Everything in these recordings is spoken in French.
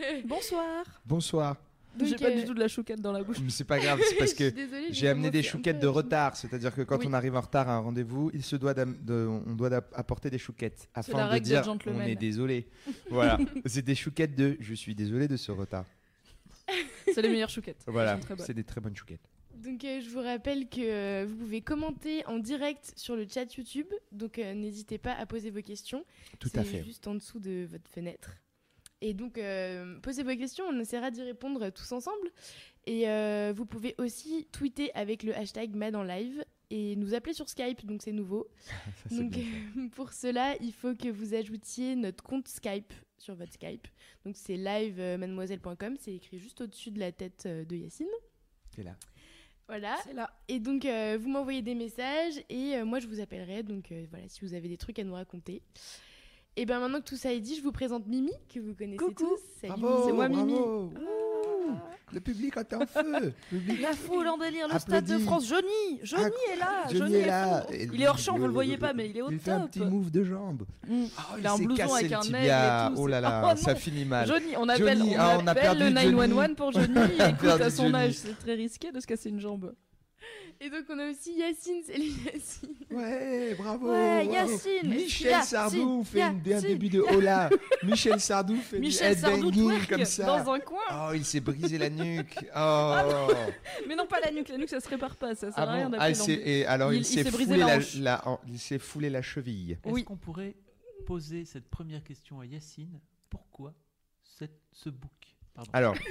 Bonsoir. Bonsoir. J'ai pas euh, du tout de la chouquette dans la bouche. Mais c'est pas grave, c'est parce que j'ai amené des chouquettes de retard. C'est-à-dire que quand Oui. on arrive en retard à un rendez-vous, il se doit d'am- de- on doit apporter des chouquettes afin de dire gentlemen. on est désolé. voilà, c'est des chouquettes de je suis désolé de ce retard. C'est les meilleures chouquettes. Voilà, c'est des très bonnes chouquettes. Donc euh, je vous rappelle que euh, vous pouvez commenter en direct sur le chat YouTube. Donc euh, n'hésitez pas à poser vos questions. Tout à fait. juste en dessous de votre fenêtre. Et donc euh, posez vos questions, on essaiera d'y répondre tous ensemble. Et euh, vous pouvez aussi tweeter avec le hashtag Mad en live et nous appeler sur Skype, donc c'est nouveau. Ça, Donc bien. euh, pour cela, il faut que vous ajoutiez notre compte Skype sur votre Skype. Donc c'est live-mademoiselle.com, c'est écrit juste au-dessus de la tête de Yacine. C'est là. Voilà. C'est là. Et donc, euh, vous m'envoyez des messages et euh, moi, je vous appellerai. Donc, euh, voilà, si vous avez des trucs à nous raconter. Et bien, maintenant que tout ça est dit, je vous présente Mimi, que vous connaissez Coucou. tous. Salut, Bravo, c'est moi, bravo. Mimi. Ouh, Le public est en feu. Public- La foule en délire, le stade de. France. Johnny Johnny est là Johnny est là. Il est hors champ, vous le voyez pas, mais il est au Il fait un top. petit move de jambe. Mm. Oh, Il a un blouson cassé avec un aigle Oh là là, Oh ça finit mal. Johnny, on appelle, Johnny, on ah, on a appelle perdu le Johnny. 911 pour Johnny. Écoute, à son Johnny. âge, c'est très risqué de se casser une jambe. Et donc, on a aussi Yacine. Salut, Yacine. Ouais, bravo. Ouais. Yacine, Michel Yacine, Sardou fait une- un début de hola. Michel Sardou fait Michel du Sardou comme ça. dans un coin. Oh, il s'est brisé la nuque. Oh. Ah Mais non, pas la nuque. La nuque, ça se répare pas. Ça sert Ah à rien bon d'appeler Ah, c'est- et alors il, s'est foulé la la, hanche. la- en- il s'est foulé la cheville. Est-ce Oui. qu'on pourrait poser cette première question à Yacine? Pourquoi cette, ce book Pardon. Alors,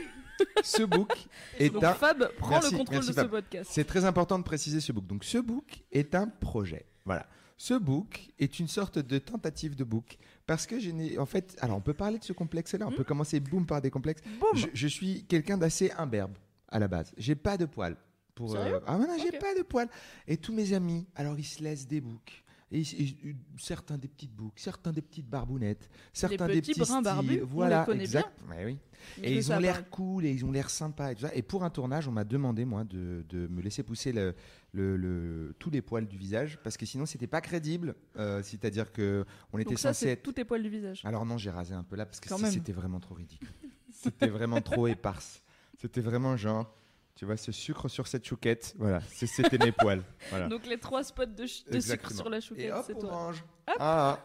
ce book est Donc un Fab prend Merci, le contrôle merci, de ce podcast. C'est très important de préciser ce book. Donc, ce book est un projet. Voilà. Ce book est une sorte de tentative de book parce que je n'ai. En fait, alors on peut parler de ce complexe-là. On peut commencer boum par des complexes. Boum Je, je suis quelqu'un d'assez imberbe à la base. J'ai pas de poils. Pour, Sérieux? Ah non, j'ai Ok. pas de poils. Et tous mes amis, alors ils se laissent des books. Et, et- certains des petites books, certains des petites barbounettes, certains des petits styles. barbus, on voilà, les connaît exact. Ouais, oui. Je Et ils ont l'air cool et ils ont l'air sympas et tout ça. Et pour un tournage, on m'a demandé, moi, de, de me laisser pousser le, le- le- tous les poils du visage parce que sinon, c'était pas crédible. Euh, C'est-à-dire que on était Donc ça, censé être. tous tes poils du visage. Alors non, j'ai rasé un peu là parce que c'était vraiment trop ridicule. C'était vraiment trop éparse. C'était vraiment genre, tu vois, ce sucre sur cette chouquette. Voilà, c'était mes poils. Voilà. Donc les trois spots de, sucre sur la Et chouquette, c'est on toi. mange. Ah.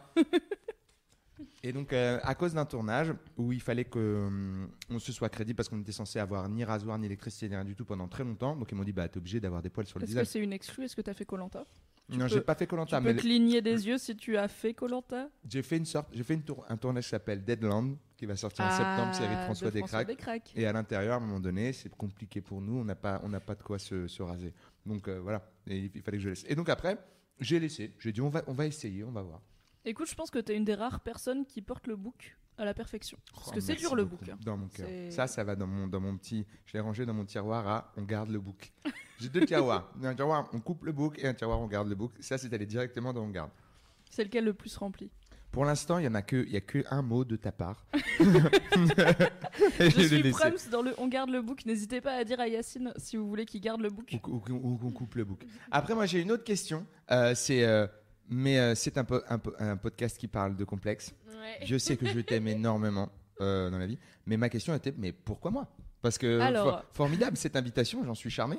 Et donc, euh, à cause d'un tournage où il fallait que hum, on se soit crédible parce qu'on était censé avoir ni rasoir, ni électricité, ni rien du tout pendant très longtemps. Donc, ils m'ont dit, bah, t'es obligé d'avoir des poils sur le Est-ce que visage. c'est une exclue? Est-ce que tu as fait Colanta? Non, j'ai pas fait Tu Colanta, peux mais cligner des yeux si tu as fait Colanta? J'ai fait une sorte, j'ai fait une tour- un tournage qui s'appelle Deadland, qui va sortir en septembre, série de François Descraques. Descraques. Et à l'intérieur, à un moment donné, c'est compliqué pour nous. On n'a pas, on n'a pas de quoi se, se raser. Donc euh, voilà, Et il fallait que je laisse. Et donc après, j'ai laissé. J'ai dit, on va, on va essayer, on va voir. Écoute, je pense que tu es une des rares personnes qui porte le book à la perfection. Parce Oh, que c'est dur le beaucoup. book. Dans mon cœur. Ça, ça va dans mon, dans mon petit. Je l'ai rangé dans mon tiroir à on garde le book. J'ai deux tiroirs. Un tiroir, on coupe le book et un tiroir, on garde le book. Ça, c'est allé directement dans on garde. C'est lequel le plus rempli? Pour l'instant, il y en a que, il y a que un mot de ta part. Je l'ai suis. Prums dans le On garde le book. N'hésitez pas à dire à Yacine si vous voulez qu'il garde le book. Ou, ou- ou qu'on coupe le book. Après, moi, j'ai une autre question. Euh, c'est, euh, mais euh, c'est un, po- un, po- un podcast qui parle de complexe. Ouais. Je sais que je t'aime énormément dans la vie, mais ma question était, mais pourquoi moi? Parce que Alors- for- formidable cette invitation, j'en suis charmé.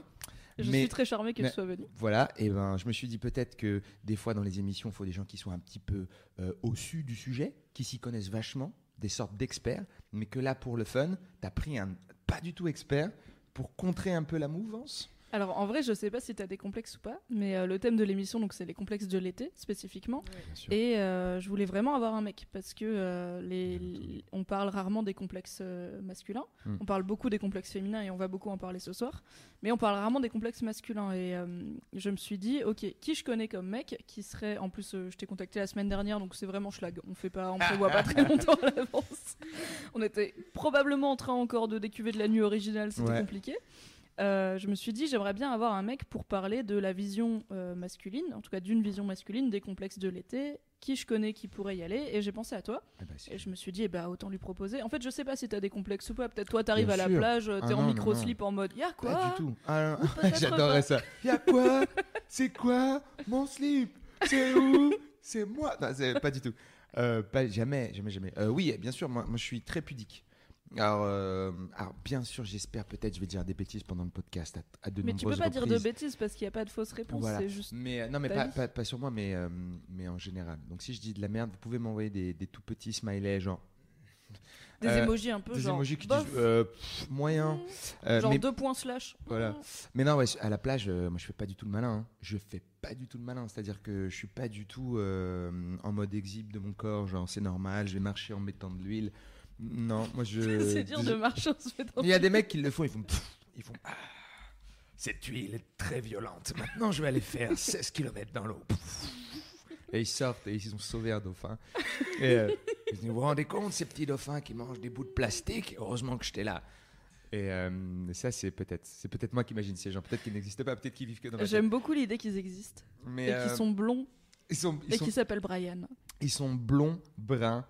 Je mais suis très charmé que mais- tu sois venu. voilà, et ben je me suis dit peut-être que des fois dans les émissions, il faut des gens qui soient un petit peu euh, au-dessus du sujet, qui s'y connaissent vachement, des sortes d'experts, mais que là pour le fun, t'as pris un pas du tout expert pour contrer un peu la mouvance. Alors en vrai, je sais pas si t'as des complexes ou pas, mais euh, le thème de l'émission, donc c'est les complexes de l'été spécifiquement. Et euh, je voulais vraiment avoir un mec parce que euh, les, les- on parle rarement des complexes euh, masculins. Hmm. On parle beaucoup des complexes féminins et on va beaucoup en parler ce soir. Mais on parle rarement des complexes masculins. Et euh, je me suis dit, ok, qui je connais comme mec qui serait. En plus, euh, je t'ai contacté la semaine dernière, donc c'est vraiment schlag. On fait pas, on prévoit pas très longtemps à l'avance. On était probablement en train encore de décuver de la nuit originale, c'était Ouais. compliqué. Euh, je me suis dit, j'aimerais bien avoir un mec pour parler de la vision euh, masculine, en tout cas d'une vision masculine des complexes de l'été, qui je connais qui pourrait y aller, et j'ai pensé à toi, Eh ben, et je me suis dit, eh ben, autant lui proposer. En fait, je sais pas si t'as des complexes ou pas, peut-être toi t'arrives à la plage, euh, Ah t'es en micro-slip en mode, y'a quoi Pas du tout. Ah, J'adorerais ça. Y'a quoi C'est quoi mon slip C'est où C'est moi. Non, pas du tout. Euh, pas jamais, jamais, jamais. Oui, bien sûr. Moi, moi, je suis très pudique. Alors, euh, alors, bien sûr, j'espère peut-être, je vais dire des bêtises pendant le podcast à, à de Mais tu nombreuses peux pas dire de reprises. bêtises parce qu'il n'y a pas de fausse réponse, Voilà. c'est juste. Mais euh, non, mais pas, pas, pas sur moi, mais, euh, mais en général. Donc si je dis de la merde, vous pouvez m'envoyer des, des tout petits smileys, genre Des Euh, emojis un peu des genre. emojis qui disent pff, moyen. Euh, genre mais, deux points slash. Voilà. mais non, ouais, à la plage, moi je fais pas du tout le malin. hein. Je fais pas du tout le malin. C'est-à-dire que je suis pas du tout en mode exhibe de mon corps, genre c'est normal, je vais marcher en mettant de l'huile. Non, moi je. c'est dur de marcher en se mettant. Il y a des mecs qui le font, ils font. ils font ah, cette huile est très violente. Maintenant, je vais aller faire 16 km dans l'eau. Et ils sortent et ils ont sauvé un dauphin. Et euh, ils disent, vous vous rendez compte, ces petits dauphins qui mangent des bouts de plastique? Heureusement que j'étais là. Et euh, ça, c'est peut-être, c'est peut-être moi qui imagine ces gens. Peut-être qu'ils n'existent pas, peut-être qu'ils vivent que dans tête. J'aime beaucoup l'idée qu'ils existent Mais et euh, qu'ils sont blonds ils sont, ils et sont, qui s'appellent Brian. ils sont blonds, bruns.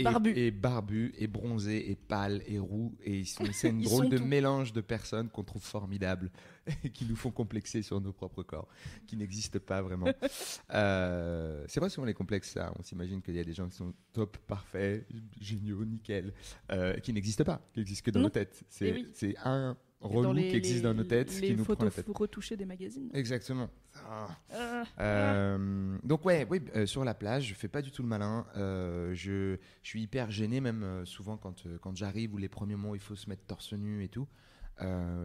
Et, Barbus. et barbus et bronzés et pâles et roux et ils sont c'est une drôle de tout. mélange de personnes qu'on trouve formidables et qui nous font complexer sur nos propres corps qui n'existent pas vraiment Euh, c'est vrai souvent les complexes ça on s'imagine qu'il y a des gens qui sont top parfaits géniaux nickel euh, qui n'existent pas qui existent que dans nos têtes c'est Eh oui. un Relou qui existe dans nos têtes les qui nous prend la tête retouchées des magazines. exactement Ah. Euh, Euh, donc ouais, oui, euh, sur la plage, je fais pas du tout le malin. Euh, je, je suis hyper gêné même souvent quand, quand j'arrive ou les premiers mois où il faut se mettre torse nu et tout.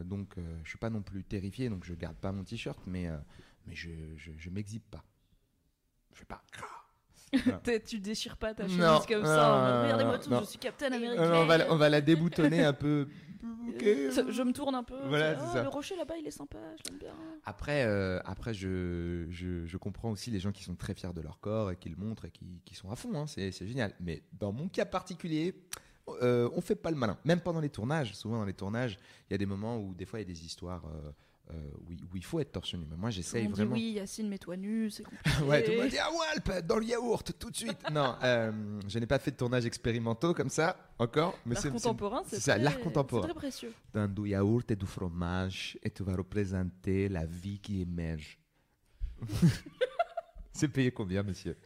Donc je suis pas non plus terrifié, donc je garde pas mon t-shirt, mais mais je je, je m'exhibe pas. Je fais pas. tu déchires pas ta chemise Non, comme non, ça. Regardez-moi tout, je suis Captain America. on va la- on va la déboutonner un peu. Euh, Je me tourne un peu. Voilà, dis, Ah, ça. Le rocher là-bas, il est sympa, je l'aime bien. Après, euh, après je, je, je comprends aussi les gens qui sont très fiers de leur corps et qui le montrent et qui, qui sont à fond. hein, c'est génial. Mais dans mon cas particulier, euh, on fait pas le malin. Même pendant les tournages, souvent dans les tournages, il y a des moments où des fois il y a des histoires euh, où, il- où il faut être torse nu. Mais moi, j'essaye monde dit vraiment. oui, Yacine, mets-toi nu, c'est compliqué. Ouais, tout le monde dit ah Walp dans le yaourt tout de suite. non, euh, je n'ai pas fait de tournage expérimentaux comme ça encore. Mais L'art contemporain, c'est ça, l'art contemporain. C'est très précieux. dans du yaourt et du fromage et tu vas représenter la vie qui émerge. C'est payé combien, monsieur?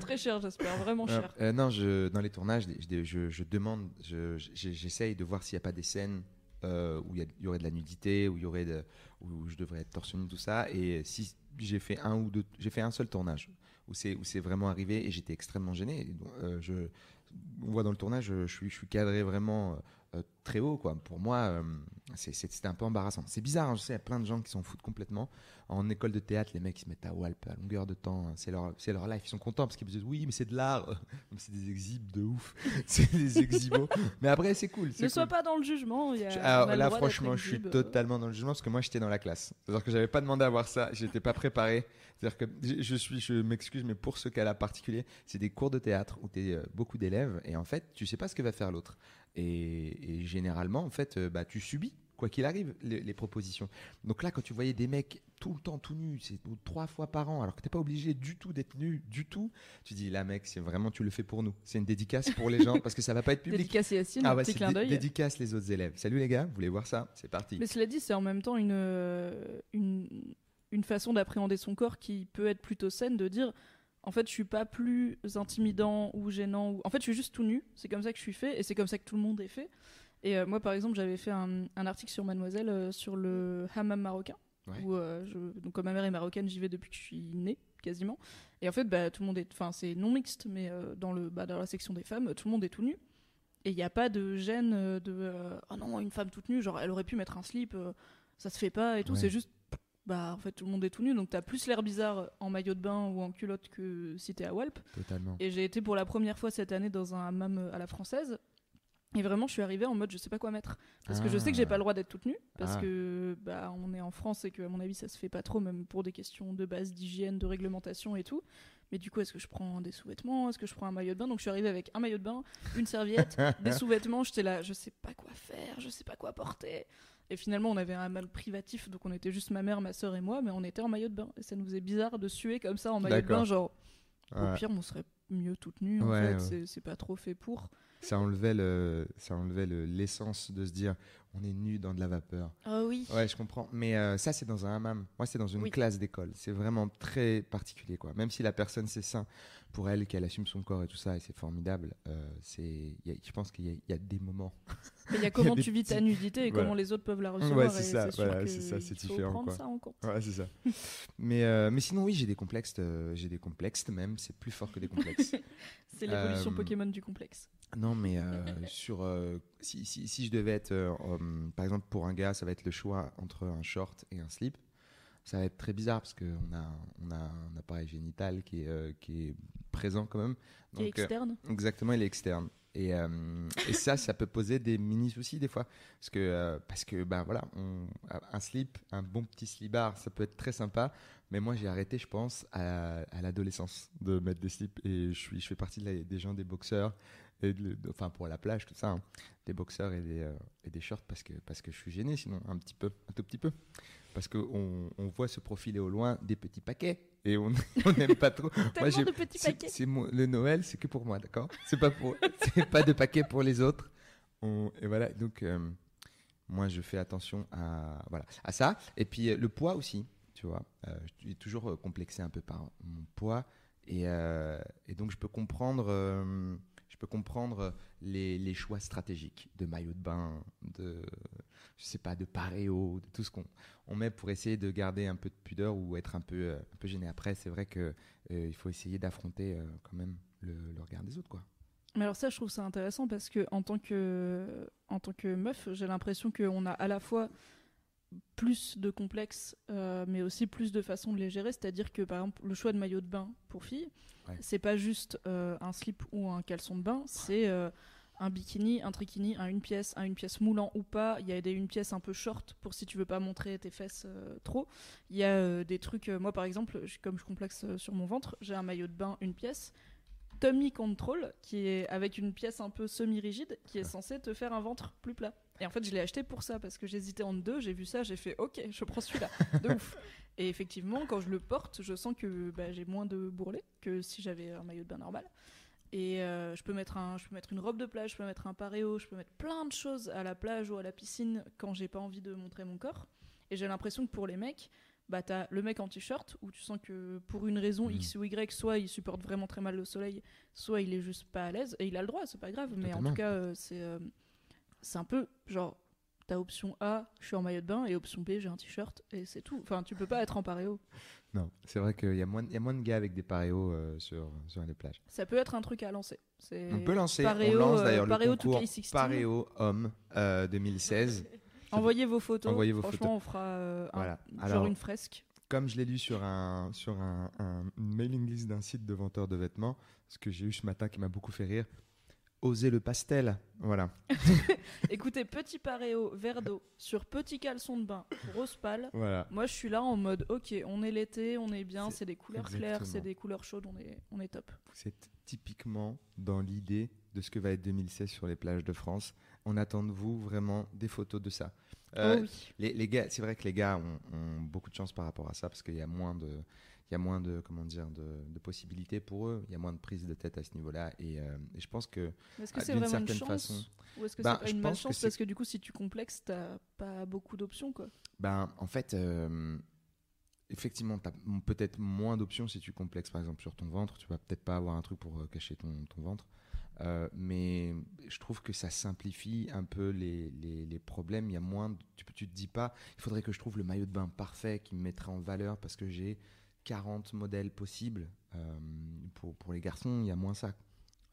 Très cher, j'espère, vraiment Euh, cher. euh, Non, je, dans les tournages, je, je- je demande, je- je- j'essaye de voir s'il n'y a pas des scènes euh, où il y, aurait de la nudité, où il y aurait de, où je devrais être torse nu, tout ça. Et si j'ai fait un ou deux, j'ai fait un seul tournage où c'est où c'est vraiment arrivé et j'étais extrêmement gêné. Donc, euh, je, on voit dans le tournage, je suis, je suis cadré vraiment euh, très haut, quoi. Pour moi, euh, c'était un peu embarrassant. C'est bizarre, hein, je sais, il y a plein de gens qui s'en foutent complètement. En école de théâtre, les mecs ils se mettent à Walp à longueur de temps. C'est leur, leur life. Ils sont contents parce qu'ils disent oui, mais c'est de l'art. C'est des exhibes de ouf. c'est des exhibos. mais après, c'est cool. Ne sois pas dans le jugement. il Y a, Je- on alors a le là, franchement, je suis exhibe. totalement dans le jugement parce que moi, j'étais dans la classe. C'est-à-dire que j'avais pas demandé à voir ça. J'étais pas préparé. C'est-à-dire que je, je suis, je m'excuse, mais pour ce cas-là particulier, c'est des cours de théâtre où tu es beaucoup d'élèves et en fait, tu sais pas ce que va faire l'autre. Et, et généralement, en fait, euh, bah, tu subis, quoi qu'il arrive, les, les propositions. Donc là, quand tu voyais des mecs tout le temps tout nus, c'est trois fois par an, alors que t'es pas obligé du tout d'être nu, du tout, tu dis, là, mec, c'est vraiment, tu le fais pour nous. C'est une dédicace pour les gens parce que ça va pas être public. Dédicace Yacine, Ah ouais, petit clin d'œil. dédicace les autres élèves. Salut les gars, vous voulez voir ça? C'est parti. Mais cela dit, c'est en même temps une, euh, une, une façon d'appréhender son corps qui peut être plutôt saine de dire en fait, je suis pas plus intimidant ou gênant. Ou... En fait, je suis juste tout nu. C'est comme ça que je suis fait et c'est comme ça que tout le monde est fait. Et euh, moi, par exemple, j'avais fait un, un article sur Mademoiselle euh, sur le hammam marocain. Ouais. Où, euh, je- donc, comme ma mère est marocaine, j'y vais depuis que je suis née, quasiment. Et en fait, bah, tout le monde est. Enfin, c'est non mixte, mais dans, le, bah, dans la section des femmes, tout le monde est tout nu. Et il n'y a pas de gêne de. Ah non, une femme toute nue, genre, elle aurait pu mettre un slip. ça se fait pas et tout. Ouais. C'est juste, bah en fait tout le monde est tout nu, donc t'as plus l'air bizarre en maillot de bain ou en culotte que si t'es à Walp. Totalement. Et j'ai été pour la première fois cette année dans un hammam à la française. Et vraiment, je suis arrivée en mode je sais pas quoi mettre. Parce que je sais que j'ai pas le droit d'être toute nue. Parce Ah. que bah, on est en France et que, à mon avis, ça se fait pas trop, même pour des questions de base d'hygiène, de réglementation et tout. Mais du coup, est-ce que je prends des sous-vêtements? Est-ce que je prends un maillot de bain? Donc je suis arrivée avec un maillot de bain, une serviette, des sous-vêtements. J'étais là, je sais pas quoi faire, je sais pas quoi porter. Et finalement, on avait un mal privatif, donc on était juste ma mère, ma soeur et moi, mais on était en maillot de bain. Et ça nous faisait bizarre de suer comme ça en maillot de bain, genre au pire, on serait mieux toute nue. En Ouais, fait, ouais. C'est pas trop fait pour. Ça enlevait le, ça enlevait le- l'essence de se dire on est nu dans de la vapeur. Oh oui. Ouais, je comprends. Mais euh, ça, c'est dans un hammam. Moi, c'est dans une Oui. classe d'école. C'est vraiment très particulier, quoi. Même si la personne, c'est sain pour elle, qu'elle assume son corps et tout ça, et c'est formidable. euh, c'est, je pense qu'il y, a- il y a des moments. Mais il y a comment tu vis ta nudité et Voilà. comment les autres peuvent la recevoir. Ouais, c'est ça, voilà, c'est ça, c'est différent, prendre quoi. ça en compte. Ouais, c'est ça. mais, euh, mais sinon, oui, j'ai des complexes. euh, j'ai des complexes même. C'est plus fort que des complexes. C'est l'évolution Euh, Pokémon du complexe. Non, mais sur si, si, si je devais être, par exemple, pour un gars, ça va être le choix entre un short et un slip. Ça va être très bizarre parce qu'on a, on a un appareil génital qui est, euh, qui est présent quand même. Donc, euh, externe. exactement, il est externe. Et, euh, et ça, ça peut poser des mini soucis des fois, parce que parce que ben voilà, on- un slip, un bon petit slibard, ça peut être très sympa. Mais moi, j'ai arrêté, je pense, à, à l'adolescence de mettre des slips. Et je suis, je fais partie de la- des gens, des boxeurs, et de- de- enfin pour la plage, tout ça, hein. des boxeurs et des, et des shorts parce que parce que je suis gêné, sinon un petit peu, un tout petit peu, parce que on, voit se profiler au loin des petits paquets et on n'aime pas trop. Moi, de petits paquets. c'est le Noël, c'est que pour moi, d'accord? C'est pas pour, c'est pas de paquet pour les autres. On- et voilà, donc euh, moi je fais attention à voilà à ça. Et puis euh, le poids aussi, tu vois. Euh, je suis toujours complexé un peu par mon poids et, et donc je peux comprendre, peux comprendre les, les choix stratégiques de maillot de bain, de je sais pas, de paréo, de tout ce qu'on on met pour essayer de garder un peu de pudeur ou être un peu, euh, un peu gêné. Après, c'est vrai que euh, il faut essayer d'affronter euh, quand même le, le regard des autres, quoi. Mais alors ça, je trouve ça intéressant parce que en tant que, en tant que meuf, j'ai l'impression qu'on a à la fois plus de complexes, euh, mais aussi plus de façons de les gérer. C'est-à-dire que par exemple, le choix de maillot de bain pour filles, Ouais. c'est pas juste euh, un slip ou un caleçon de bain, c'est euh, un bikini, un trikini, un une pièce, un une pièce moulant ou pas. Il y a des une pièce un peu short pour si tu veux pas montrer tes fesses trop. Il y a des trucs, moi par exemple, comme je complexe sur mon ventre, j'ai un maillot de bain, une pièce. Tummy Control, qui est avec une pièce un peu semi-rigide, qui est censée te faire un ventre plus plat. Et en fait, je l'ai acheté pour ça, parce que j'hésitais entre deux, j'ai vu ça, j'ai fait ok, je prends celui-là, de ouf. Et effectivement, quand je le porte, je sens que bah, j'ai moins de bourrelets que si j'avais un maillot de bain normal. Et euh, je, peux mettre un, je peux mettre une robe de plage, je peux mettre un paréo, je peux mettre plein de choses à la plage ou à la piscine quand j'ai pas envie de montrer mon corps. Et j'ai l'impression que pour les mecs, bah t'as le mec en t-shirt où tu sens que pour une raison Mhm. X ou Y, soit il supporte vraiment très mal le soleil, soit il est juste pas à l'aise et il a le droit, c'est pas grave. Mais en tout cas, euh, c'est euh, c'est un peu genre t'as option A, je suis en maillot de bain et option B, j'ai un t-shirt et c'est tout. Enfin, tu peux pas être en paréo. Non, c'est vrai qu'il y, a moins de- il y a moins de gars avec des paréos euh, sur, sur les plages. Ça peut être un truc à lancer. On peut lancer, Paréo, on lance d'ailleurs le Paréo concours 2K16. Paréo Homme euh, 2016. Envoyez vos photos. Envoyez vos Franchement, on fera euh, un- genre une fresque. comme je l'ai lu sur, un, sur un, mailing list d'un site de vendeurs de vêtements, ce que j'ai eu ce matin qui m'a beaucoup fait rire, oser le pastel. Voilà. Écoutez, petit paréo vert d'eau sur petit caleçon de bain rose pâle. voilà. Moi, je suis là en mode, ok, on est l'été, on est bien, C'est des couleurs claires, c'est des couleurs chaudes, on est, on est top. C'est typiquement dans l'idée de ce que va être 2016 sur les plages de France. On attend de vous vraiment des photos de ça. Euh, oh oui. les, les gars, c'est vrai que les gars ont, ont beaucoup de chance par rapport à ça parce qu'il y a moins de, il y a moins de, comment dire, de, de possibilités pour eux. Il y a moins de prise de tête à ce niveau-là. Et, euh, et je pense que Est-ce que ah, c'est vraiment une chance façon. Ou est-ce que Bah, c'est pas une malchance? parce que du coup, si tu complexes, t'as pas beaucoup d'options, quoi. Ben, en fait, euh, effectivement, tu as peut-être moins d'options si tu complexes, par exemple, sur ton ventre. Tu vas peut-être pas avoir un truc pour cacher ton, ton ventre. Euh, mais je trouve que ça simplifie un peu les, les, problèmes. Il y a moins. tu, tu te dis pas, il faudrait que je trouve le maillot de bain parfait qui me mettrait en valeur parce que j'ai 40 modèles possibles. Euh, pour, pour les garçons, il y a moins ça.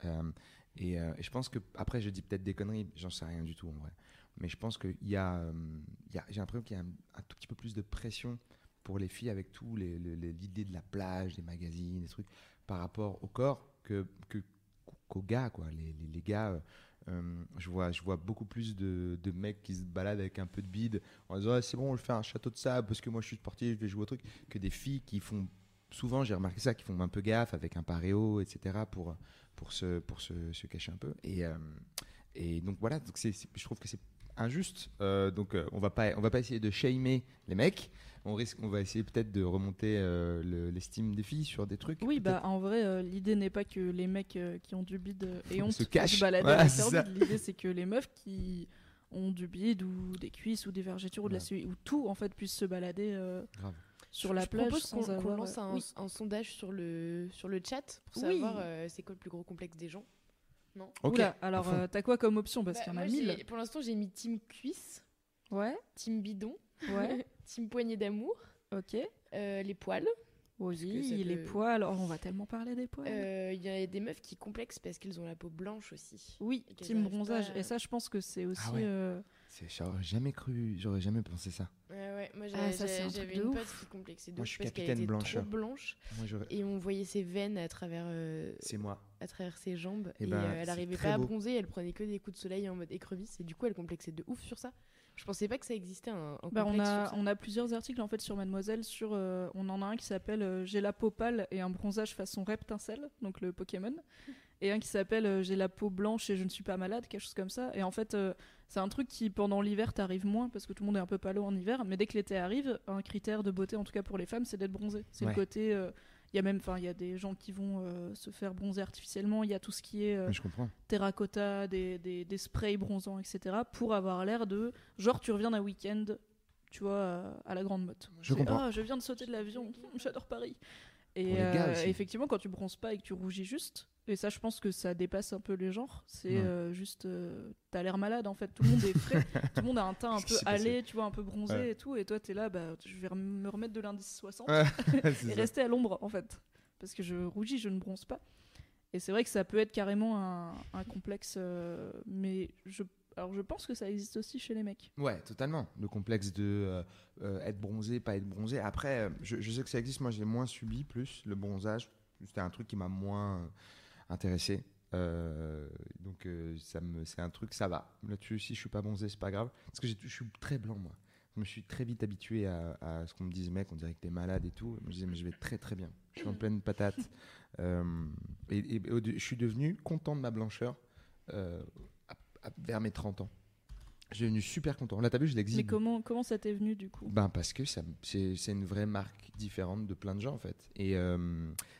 Euh, et, je pense que, après, je dis peut-être des conneries, j'en sais rien du tout en vrai. Mais je pense qu'il y a, y a- j'ai l'impression qu'il y a un, un tout petit peu plus de pression pour les filles avec tout l'idée de la plage, des magazines, des trucs, par rapport au corps que, que, qu'aux gars, quoi. Les, les, les gars, euh, euh, je, vois, je vois beaucoup plus de, de mecs qui se baladent avec un peu de bide en disant Ah, c'est bon, je fais un château de sable parce que moi je suis sportif, je vais jouer au truc, que des filles qui font souvent, j'ai remarqué ça, qui font un peu gaffe avec un paréo, etc., pour, pour, se, pour se, cacher un peu. Et, euh, et donc voilà, donc c'est- je trouve que c'est injuste. Euh, donc euh, on va pas, on va pas essayer de shamer les mecs. On risque, on va essayer peut-être de remonter euh, le- l'estime des filles sur des trucs. Oui, bah en vrai, euh, l'idée n'est pas que les mecs euh, qui ont du bide aient honte Se cachent. se balader Voilà. L'idée, c'est que les meufs qui ont du bide ou des cuisses ou des vergetures ou de la suie ou tout en fait puissent se balader euh, Grave. sur la je plage propose sans qu'on avoir. lance un, oui. un sondage sur le, sur le chat pour Oui. savoir euh, c'est quoi le plus gros complexe des gens. Non Ok. Oula, alors euh, t'as quoi comme option? Parce Bah, qu'il y en a mille. Pour l'instant, j'ai mis team cuisse, Ouais, team bidon, ouais, team poignée d'amour, ok. euh, les poils. Oui, les peut- poils. Oh, on va tellement parler des poils. Euh, Il y a des meufs qui complexent parce qu'elles ont la peau blanche aussi. oui, team bronzage. pas Et ça, je pense que c'est aussi. Ah ouais. C'est- J'aurais jamais cru, j'aurais jamais pensé ça. Ouais, ouais, moi Ah, ça, c'est un j'ai- truc j'avais de une ouf. pote qui complexait de Moi, je suis capitaine blanche Moi, et on voyait ses veines à travers, euh, C'est moi. à travers ses jambes Eh et, ben, euh, elle arrivait pas à bronzer, elle prenait que des coups de soleil en mode écrevisse et du coup elle complexait de ouf sur ça. Je pensais pas que ça existait un, un Bah, on, a, sur ça. on a plusieurs articles en fait sur Mademoiselle. Sur, euh, on en a un qui s'appelle euh, J'ai la peau pâle et un bronzage façon Reptincelle, donc le Pokémon. Et un qui s'appelle euh, J'ai la peau blanche et je ne suis pas malade, quelque chose comme ça. Et en fait, euh, c'est un truc qui pendant l'hiver t'arrive moins parce que tout le monde est un peu pâle en hiver. Mais dès que l'été arrive, un critère de beauté, en tout cas pour les femmes, c'est d'être bronzé. C'est Ouais. le côté. euh, Il y a même, enfin, il y a des gens qui vont euh, se faire bronzer artificiellement. Il y a tout ce qui est euh, je terracotta, des, des, des sprays bronzants, etc. pour avoir l'air de genre tu reviens d'un week-end, tu vois, à la grande motte. Je comprends. Ah, je viens de sauter de l'avion, j'adore Paris. Et euh, effectivement, quand tu bronzes pas et que tu rougis juste, et ça, je pense que ça dépasse un peu les genres. C'est Ouais. euh, juste, euh, t'as l'air malade en fait. Tout le monde est frais, tout le monde a un teint un peu allé, tu vois, un peu bronzé Ouais. et tout. Et toi, t'es là, bah, je vais me remettre de l'indice 60 Ouais, et rester à l'ombre en fait parce que je rougis je ne bronze pas et c'est vrai que ça peut être carrément un, un complexe euh, mais je alors je pense que ça existe aussi chez les mecs Ouais, totalement. Le complexe de euh, euh, être bronzé, pas être bronzé. Après, je, je sais que ça existe. Moi, j'ai moins subi plus le bronzage. C'était un truc qui m'a moins intéressé. Euh, donc, euh, ça me, c'est un truc, ça va. Là-dessus, si je suis pas bronzé, c'est pas grave. Parce que je suis très blanc, moi. Je me suis très vite habitué à, à ce qu'on me dise, mec, on dirait que t'es malade et tout. Je disais, mais je vais très très bien. Je suis en pleine patate. Euh, et, je suis devenu content de ma blancheur à- à- vers mes 30 ans. Je suis devenu super content. Là, t'as vu, je mais l'exhibe. comment comment ça t'est venu du coup? Ben parce que c'est une vraie marque différente de plein de gens en fait. Et euh,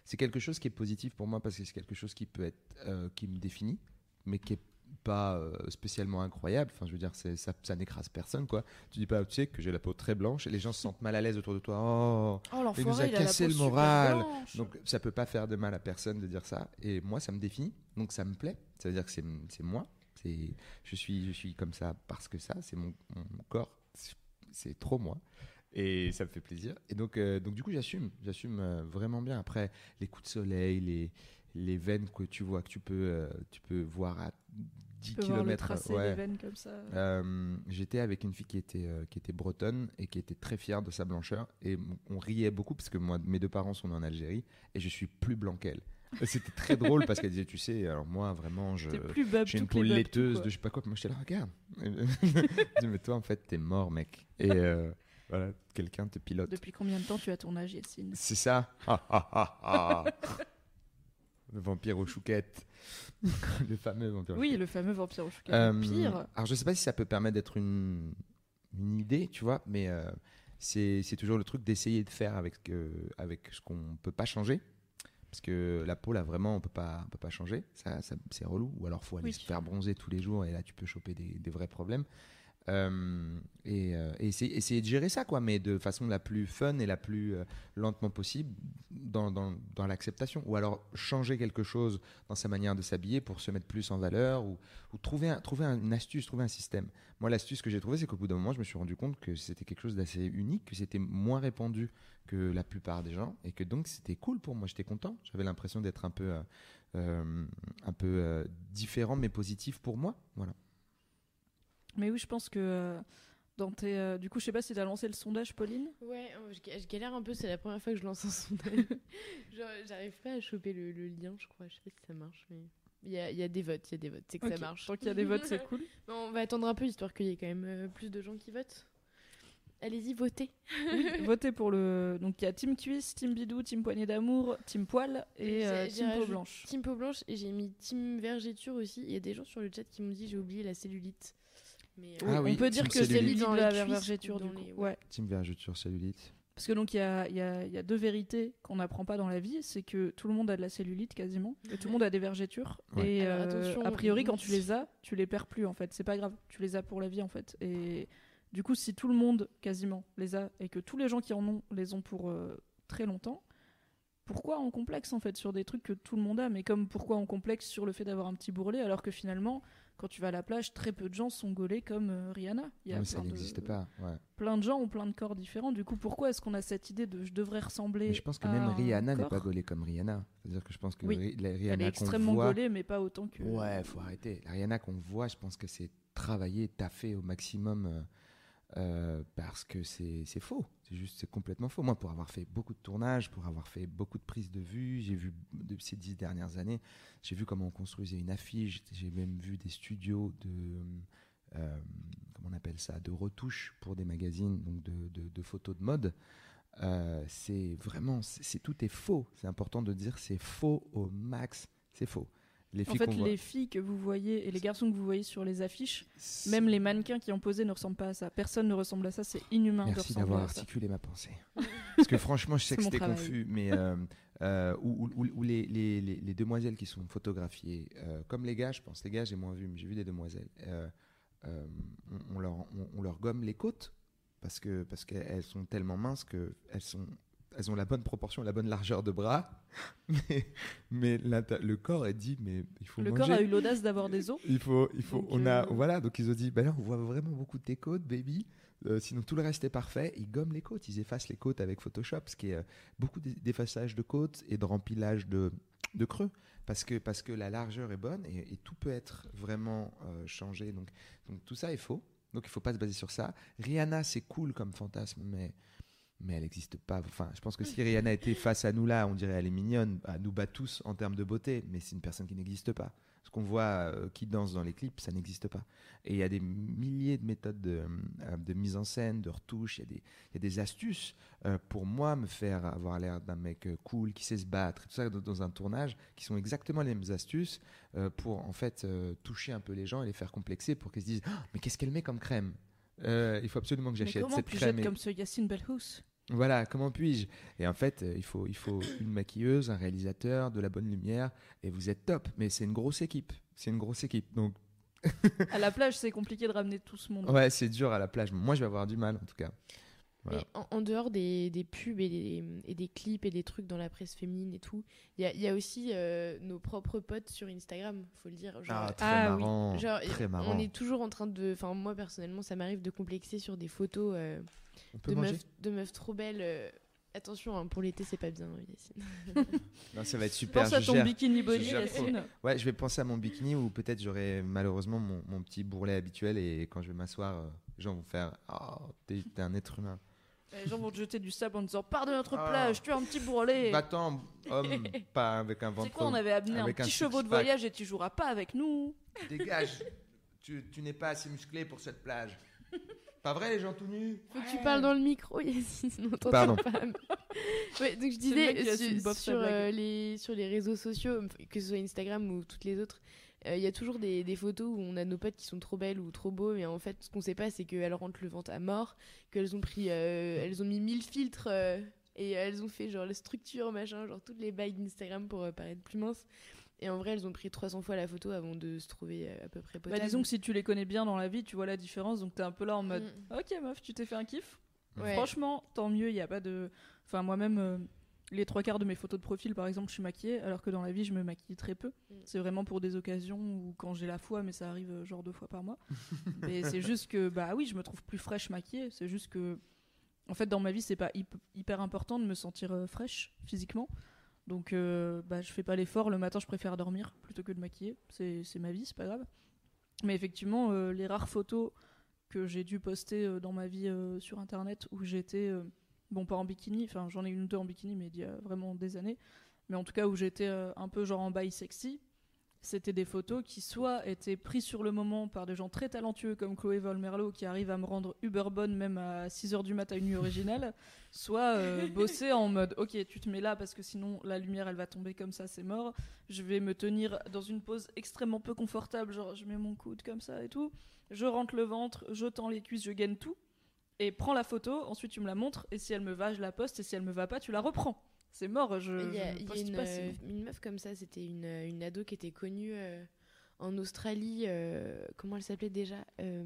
c'est quelque chose qui est positif pour moi parce que c'est quelque chose qui peut être euh, qui me définit, mais qui est pas euh, spécialement incroyable. Enfin, je veux dire, ça, ça n'écrase personne quoi. Tu dis pas, tu sais que j'ai la peau très blanche et les gens se sentent mal à l'aise autour de toi. Oh, oh il nous a il, cassé le moral. donc ça peut pas faire de mal à personne de dire ça. Et moi, ça me définit, donc ça me plaît. Ça veut dire que c'est moi. C'est je suis je suis comme ça parce que ça, c'est mon, mon corps. C'est- trop moi. Et ça me fait plaisir. Et donc, euh, donc du coup, j'assume. J'assume euh, vraiment bien. Après, les coups de soleil, les, les veines que tu vois, que tu peux, euh, tu peux voir à 10 tu peux voir le km. des veines comme ça J'étais avec une fille qui était, qui était bretonne et qui était très fière de sa blancheur. Et on riait beaucoup parce que moi, mes deux parents sont en Algérie et je suis plus blanc qu'elle. C'était très drôle parce qu'elle disait, tu sais, alors moi, vraiment, je. J'ai une peau laiteuse de je sais pas quoi. Puis moi, j'étais là, regarde. je dis, mais toi, en fait, t'es mort, mec. Et euh, voilà, quelqu'un te pilote. depuis combien de temps tu as ton âge Yacine? C'est ça. Ah, ah, ah, ah. Le vampire aux chouquettes. le fameux vampire aux oui le fameux vampire au chocolat euh, pire Alors, je sais pas si ça peut permettre d'être une, une idée, tu vois, mais euh, c'est c'est toujours le truc d'essayer de faire avec, avec ce qu'on peut pas changer. Parce que la peau, là, vraiment, on peut pas, on peut pas changer. Ça, ça- c'est relou. Ou alors, faut aller Oui. se faire bronzer tous les jours et là, tu peux choper des, des vrais problèmes. Euh, et euh, et essayer, essayer de gérer ça, quoi, mais de façon la plus fun et la plus euh, lentement possible dans, dans, dans l'acceptation. Ou alors changer quelque chose dans sa manière de s'habiller pour se mettre plus en valeur ou, ou trouver, un- trouver un- une astuce, trouver un système. Moi, l'astuce que j'ai trouvée, c'est qu'au bout d'un moment, je me suis rendu compte que c'était quelque chose d'assez unique, que c'était moins répandu que la plupart des gens et que donc c'était cool pour moi. J'étais content. J'avais l'impression d'être un peu. euh, euh, un peu euh, différent mais positif pour moi. Voilà. Mais oui, je pense que dans tes. euh, du coup, je sais pas si t'as lancé le sondage, Pauline? Ouais, je, je galère un peu, c'est la première fois que je lance un sondage. J'arrive pas à choper le, le lien, je crois. Je sais pas si ça marche, mais. Il y a, il y a des votes, il y a des votes, c'est que ça marche. Tant qu'il y a des votes, c'est cool. Bon, on va attendre un peu histoire qu'il y ait quand même euh, plus de gens qui votent. Allez-y, votez. Votez pour le. Donc il y a Team Cuisse, Team Bidou, Team Poignée d'amour, Team Poil et euh, Team Peau Blanche. Team peau blanche et j'ai mis team vergéture aussi. Il y a des gens sur le chat qui m'ont dit j'ai oublié la cellulite. Mais, euh, Ah on oui, peut dire que c'est cellulite. l'idée Dans la vergéture ou du dans coup. les- Ouais. Team vergeture cellulite. Parce que donc il y a, il y a- il y a deux vérités qu'on n'apprend pas dans la vie, c'est que tout le monde a de la cellulite quasiment, et tout le monde a des vergetures. Ouais. Et Alors, euh, a priori, quand tu les as, tu les perds plus en fait. C'est pas grave, tu les as pour la vie en fait. Et du coup, si tout le monde quasiment les a et que tous les gens qui en ont les ont pour euh, très longtemps, pourquoi on complexe en fait sur des trucs que tout le monde a Mais comme pourquoi on complexe sur le fait d'avoir un petit bourrelet alors que finalement, quand tu vas à la plage, très peu de gens sont gaulés comme euh, Rihanna. Il y a Non, mais ça plein de- n'existe pas. Ouais. plein de gens ont plein de corps différents. Du coup, pourquoi est-ce qu'on a cette idée de je devrais ressembler Mais je pense que à même Rihanna n'est pas gaulée comme Rihanna. C'est-à-dire que je pense que Oui. Ri- la Elle Rihanna est extrêmement voit, gaulée, mais pas autant que. Ouais, faut arrêter. La Rihanna qu'on voit, je pense que c'est travaillé, taffé au maximum euh, parce que c'est faux. C'est juste, c'est complètement faux. Moi, pour avoir fait beaucoup de tournages, pour avoir fait beaucoup de prises de vue, j'ai vu de ces dix dernières années, j'ai vu comment on construisait une affiche. J'ai même vu des studios de euh, comment on appelle ça, de retouches pour des magazines, donc de, photos de mode. Euh, c'est vraiment, c'est- tout est faux. C'est important de dire c'est faux au max. C'est faux. Les En filles fait, qu'on voit- les filles que vous voyez et les garçons que vous voyez sur les affiches, même les mannequins qui ont posé ne ressemblent pas à ça. Personne ne ressemble à ça. C'est inhumain Merci d'avoir articulé ma pensée. Parce que franchement, je sais que c'était confus, mais euh, euh, les, les- les- les demoiselles qui sont photographiées, euh, comme les gars, je pense, les gars, j'ai moins vu, mais j'ai vu des demoiselles, on, on leur, on, on leur gomme les côtes parce que parce qu'elles sont tellement minces que elles sont elles ont la bonne proportion, la bonne largeur de bras, mais, le corps est dit mais il faut Le manger. corps a eu l'audace d'avoir des os. Il faut, il faut, Donc, on a, euh, voilà, donc ils ont dit, bah là, on voit vraiment beaucoup de tes côtes, baby. Euh, sinon, tout le reste est parfait. Ils gomment les côtes, ils effacent les côtes avec Photoshop, ce qui est euh, beaucoup d'e- d'effaçage de côtes et de rempilage de, de creux, parce que, parce que la largeur est bonne et, et tout peut être vraiment changé. Donc, donc tout ça est faux. Donc il faut pas se baser sur ça. Rihanna, c'est cool comme fantasme, mais mais elle n'existe pas. Enfin, je pense que si Rihanna était face à nous là, on dirait elle est mignonne, elle nous bat tous en termes de beauté, mais c'est une personne qui n'existe pas. Ce qu'on voit euh, qui danse dans les clips, ça n'existe pas. Et il y a des milliers de méthodes de, euh, de mise en scène, de retouche, il y, a des- il y a des astuces euh, pour moi me faire avoir l'air d'un mec cool, qui sait se battre, tout ça dans, un tournage, qui sont exactement les mêmes astuces euh, pour en fait toucher un peu les gens et les faire complexer pour qu'ils se disent Ah, mais qu'est-ce qu'elle met comme crème? Euh, Il faut absolument que j'achète comment cette puis-je crème. être et- comme ce Yacine Belhous voilà, comment puis-je? Et en fait, euh, il faut, il faut une maquilleuse, un réalisateur, de la bonne lumière, et vous êtes top. Mais c'est une grosse équipe. C'est une grosse équipe. Donc, À la plage, c'est compliqué de ramener tout ce monde. ouais, c'est dur à la plage. Moi, je vais avoir du mal, en tout cas. Voilà. Et en, en dehors des, des pubs et des, et des clips et des trucs dans la presse féminine et tout, il y a, il y a aussi euh, nos propres potes sur Instagram, faut le dire. Genre, Ah, très Ah oui. marrant. genre, très marrant. on est toujours en train de. Enfin, moi personnellement, ça m'arrive de complexer sur des photos euh, de, meufs, de meufs trop belles. euh. Attention, hein, pour l'été, c'est pas bien, Yacine. Non, ça va être super. Pense à je ton gère. bikini body, Yacine. Ouais, je vais penser à mon bikini ou peut-être j'aurai malheureusement mon, mon petit bourrelet habituel et quand je vais m'asseoir, les gens vont faire Oh, t'es un être humain. Les gens vont te jeter du sable en disant Pars de notre Ah. plage, tu es un petit bourrelet. Va-t'en, homme, pas avec un C'est ventre. quoi, on avait amené un avec un petit chevaux de voyage et tu joueras pas avec nous. Dégage. tu tu n'es pas assez musclé pour cette plage. Pas vrai, les gens tout nus Faut que tu parles dans le micro, Yacine, sinon on t'entend Pardon. pas. ouais, donc je C'est disais, sur, euh, les, sur les réseaux sociaux, que ce soit Instagram ou toutes les autres, il y a toujours des, des photos où on a nos potes qui sont trop belles ou trop beaux, mais en fait, ce qu'on sait pas, c'est qu'elles rentrent le ventre à mort, qu'elles ont pris, euh, elles ont mis 1000 filtres euh, et elles ont fait genre la structure, machin, genre toutes les bails d'Instagram pour euh, paraître plus minces. Et en vrai, elles ont pris 300 fois la photo avant de se trouver euh, à peu près Bah, potable. disons que si tu les connais bien dans la vie, tu vois la différence. Donc t'es un peu là en mode Mm. Ok, meuf, tu t'es fait un kiff. Ouais. Franchement, tant mieux, il n'y a pas de. Enfin, moi-même, euh, les trois quarts de mes photos de profil, par exemple, je suis maquillée, alors que dans la vie, je me maquille très peu. Mm. C'est vraiment pour des occasions ou quand j'ai la foi, mais ça arrive euh, genre deux fois par mois. mais c'est juste que, bah oui, je me trouve plus fraîche maquillée. C'est juste que, en fait, dans ma vie, c'est pas hyp- hyper important de me sentir euh, fraîche physiquement. Donc, euh, bah, je fais pas l'effort. Le matin, je préfère dormir plutôt que de maquiller. C'est c'est ma vie, c'est pas grave. Mais effectivement, euh, les rares photos que j'ai dû poster dans ma vie sur internet où j'étais, bon, pas en bikini, enfin, j'en ai une ou deux en bikini, mais il y a vraiment des années. Mais en tout cas, où j'étais euh, un peu genre en bail sexy, c'était des photos qui soit étaient prises sur le moment par des gens très talentueux comme Chloé Volmerlo qui arrivent à me rendre uber bonne même à 6h du mat à une nuit originale, soit euh, bosser en mode ok tu te mets là parce que sinon la lumière elle va tomber comme ça c'est mort, je vais me tenir dans une pose extrêmement peu confortable genre je mets mon coude comme ça et tout, je rentre le ventre, je tends les cuisses, je gaine tout et prends la photo, ensuite tu me la montres et si elle me va je la poste et si elle me va pas tu la reprends. C'est mort, je, Il y a, je y a une, pas une meuf comme ça, c'était une, une ado qui était connue euh, en Australie. euh, comment elle s'appelait déjà euh,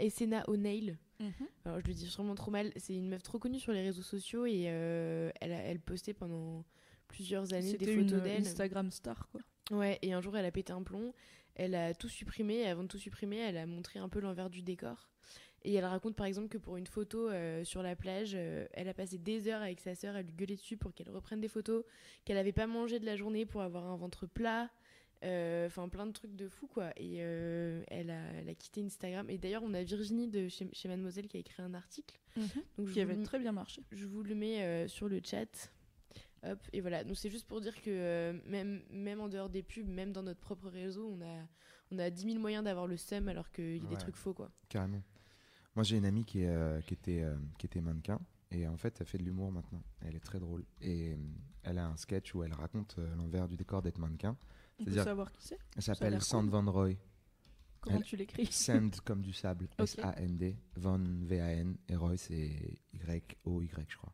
Essena O'Neill. Mhm. Alors, je le dis sûrement trop mal. C'est une meuf trop connue sur les réseaux sociaux et euh, elle, elle postait pendant plusieurs années des photos une d'elle. Instagram star quoi. Ouais, et un jour elle a pété un plomb. Elle a tout supprimé. Et avant de tout supprimer, elle a montré un peu l'envers du décor. Et elle raconte par exemple que pour une photo euh, sur la plage, euh, elle a passé des heures avec sa sœur à lui gueuler dessus pour qu'elle reprenne des photos, qu'elle avait pas mangé de la journée pour avoir un ventre plat, euh, enfin plein de trucs de fou quoi. Et euh, elle, a, elle a quitté Instagram. Et d'ailleurs, on a Virginie de chez, chez Mademoiselle qui a écrit un article. Donc je qui avait très bien marché. je vous le mets euh, sur le chat. Hop, et voilà. Donc c'est juste pour dire que euh, même, même en dehors des pubs, même dans notre propre réseau, on a, on a 10 000 moyens d'avoir le seum alors qu'il y a des trucs faux quoi. Carrément. Moi, j'ai une amie qui, est, euh, qui, était, euh, qui était mannequin. Et en fait, elle fait de l'humour maintenant. Elle est très drôle. Et euh, elle a un sketch où elle raconte euh, l'envers du décor d'être mannequin. On peut savoir qui c'est? Elle s'appelle Sand. Van Roy. Comment Elle- tu l'écris? Sand comme du sable. Ok. S-A-N-D. Van, V-A-N. Et Roy, c'est Y-O-Y, je crois.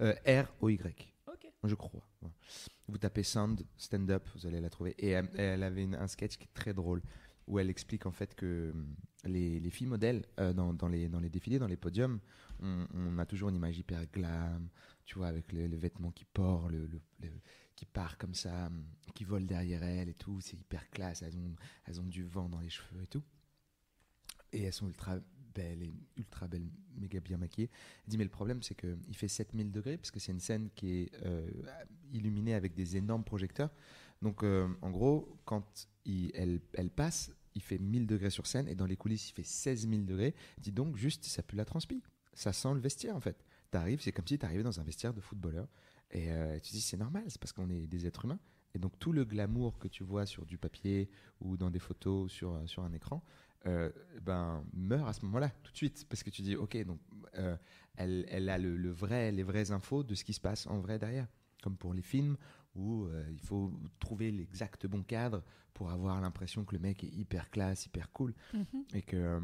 Euh, R-O-Y. Ok. Je crois. ouais. Vous tapez Sound Stand Up, vous allez la trouver. Et elle, elle avait une- un sketch qui est très drôle où elle explique en fait que hum, les, les filles modèles euh, dans, les, dans les défilés, dans les podiums, on, a toujours une image hyper glam, tu vois, avec les, vêtements qui portent, le, le- qui part comme ça, hum, qui volent derrière elles et tout. C'est hyper classe. Elles ont, elles ont du vent dans les cheveux et tout. Et elles sont ultra belles et ultra belles, méga bien maquillées. Elle dit, mais le problème, c'est qu'il fait 7000 degrés, parce que c'est une scène qui est euh, illuminée avec des énormes projecteurs. Donc, euh, en gros, quand elle, passe, il fait 1000 degrés sur scène, et dans les coulisses, il fait 16 000 degrés. Dis donc, juste, ça pue la transpi. Ça sent le vestiaire, en fait. T'arrives, c'est comme si t'arrivais dans un vestiaire de footballeur. Et euh, tu dis, c'est normal, c'est parce qu'on est des êtres humains. Et donc, tout le glamour que tu vois sur du papier ou dans des photos sur, sur un écran, euh, ben, meurt à ce moment-là, tout de suite. Parce que tu dis, ok, donc euh, elle, elle a le, le vrai, les vraies infos de ce qui se passe en vrai derrière. Comme pour les films où euh, il faut trouver l'exact bon cadre pour avoir l'impression que le mec est hyper classe, hyper cool. Mhm. Et que, euh,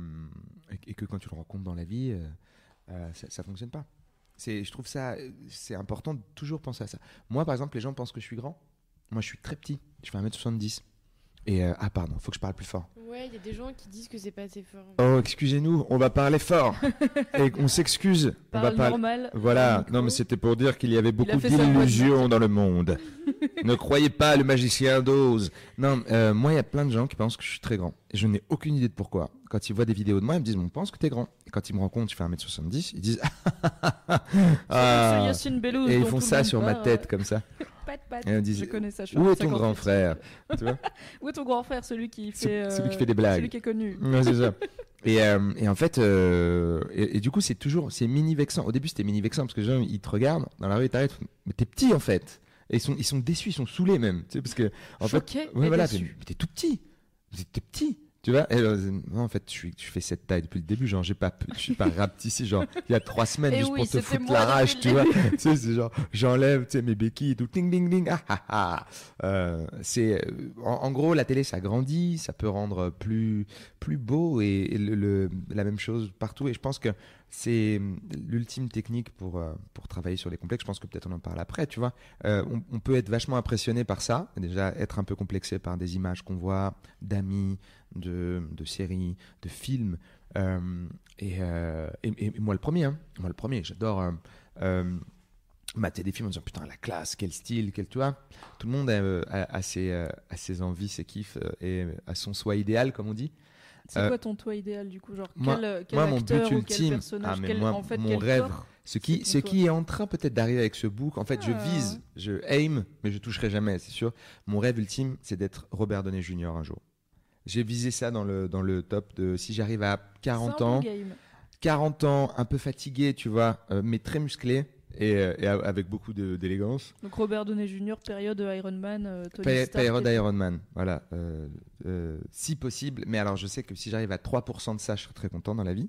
et, et que quand tu le rencontres dans la vie, euh, ça, ça fonctionne pas. Je trouve ça, c'est important de toujours penser à ça. Moi, par exemple, les gens pensent que je suis grand. Moi, je suis très petit. Je fais 1m70. Et, euh, ah, pardon, faut que je parle plus fort. Ouais, il y a des gens qui disent que c'est pas assez fort. Oh, excusez-nous, on va parler fort. et on s'excuse. On va Parle pas. normal. Voilà, non mais c'était pour dire qu'il y avait beaucoup d'illusions dans le monde. ne croyez pas le magicien d'Oz. Non, euh, moi il y a plein de gens qui pensent que je suis très grand. Et je n'ai aucune idée de pourquoi. Quand ils voient des vidéos de moi, ils me disent on pense que t'es grand. Et quand ils me rencontrent, je fais 1m70, ils disent Ah, ah. Et ils font ça sur ma tête comme ça. Pat, pat. Et Je connais ça. je où est ton 58. grand frère Tu vois Où est ton grand frère, celui qui Ce- fait. celui qui euh, fait des blagues. Celui qui est connu. Ouais, c'est ça. Et, euh, et en fait, euh, et, et du coup, c'est toujours, c'est mini vexant. Au début, c'était mini vexant parce que les gens, ils te regardent dans la rue, ils t'arrêtent, mais t'es petit en fait. Et ils sont, ils sont déçus, ils sont saulés même, tu sais, parce que en fait, Choqué ouais, et voilà, t'es tout petit, t'es petit. Tu vois et, euh, en fait, je, suis, je fais cette taille depuis le début. Genre, j'ai pas, je suis pas rapetissé. Genre, il y a trois semaines, Eh juste oui, pour te foutre la rage, tu vois. tu sais, c'est genre, j'enlève, tu sais, mes béquilles et tout, ding, ding, ding, ah, ah, ah. Euh, c'est, euh, en, en gros, la télé, ça grandit, ça peut rendre plus, plus beau et, et le, le- la même chose partout. Et je pense que c'est l'ultime technique pour, euh, pour travailler sur les complexes. Je pense que peut-être on en parle après, tu vois. Euh, on, peut être vachement impressionné par ça, déjà être un peu complexé par des images qu'on voit, d'amis, de, de séries, de films. Euh, et, et- moi le premier, hein. moi le premier, j'adore mater des films en disant putain la classe, quel style, quel tu vois. Tout le monde a, ses, a ses envies, ses kiffs et a son soi idéal comme on dit. C'est Euh, quoi ton toi idéal du coup Genre moi- quel, euh, quel moi, mon but acteur ou quel ultime- personnage Ah, quel- moi, en fait, mon quel rêve, corps Ce qui, ce qui est en train peut-être d'arriver avec ce book, en fait, je Ah. vise, je aim, mais je toucherai jamais, c'est sûr. Mon rêve ultime, c'est d'être Robert Downey Jr. un jour. J'ai visé ça dans le, dans le top de si j'arrive à 40 C'est un bon ans, game. 40 ans, un peu fatigué, tu vois, euh, mais très musclé et, euh, et avec beaucoup d'élégance. Donc Robert Downey Jr. période Iron Man, euh, Tony Pé- Stark. Période et- Iron Man, voilà, euh, si possible. Mais alors, je sais que si j'arrive à 3% de ça, je serai très content dans la vie.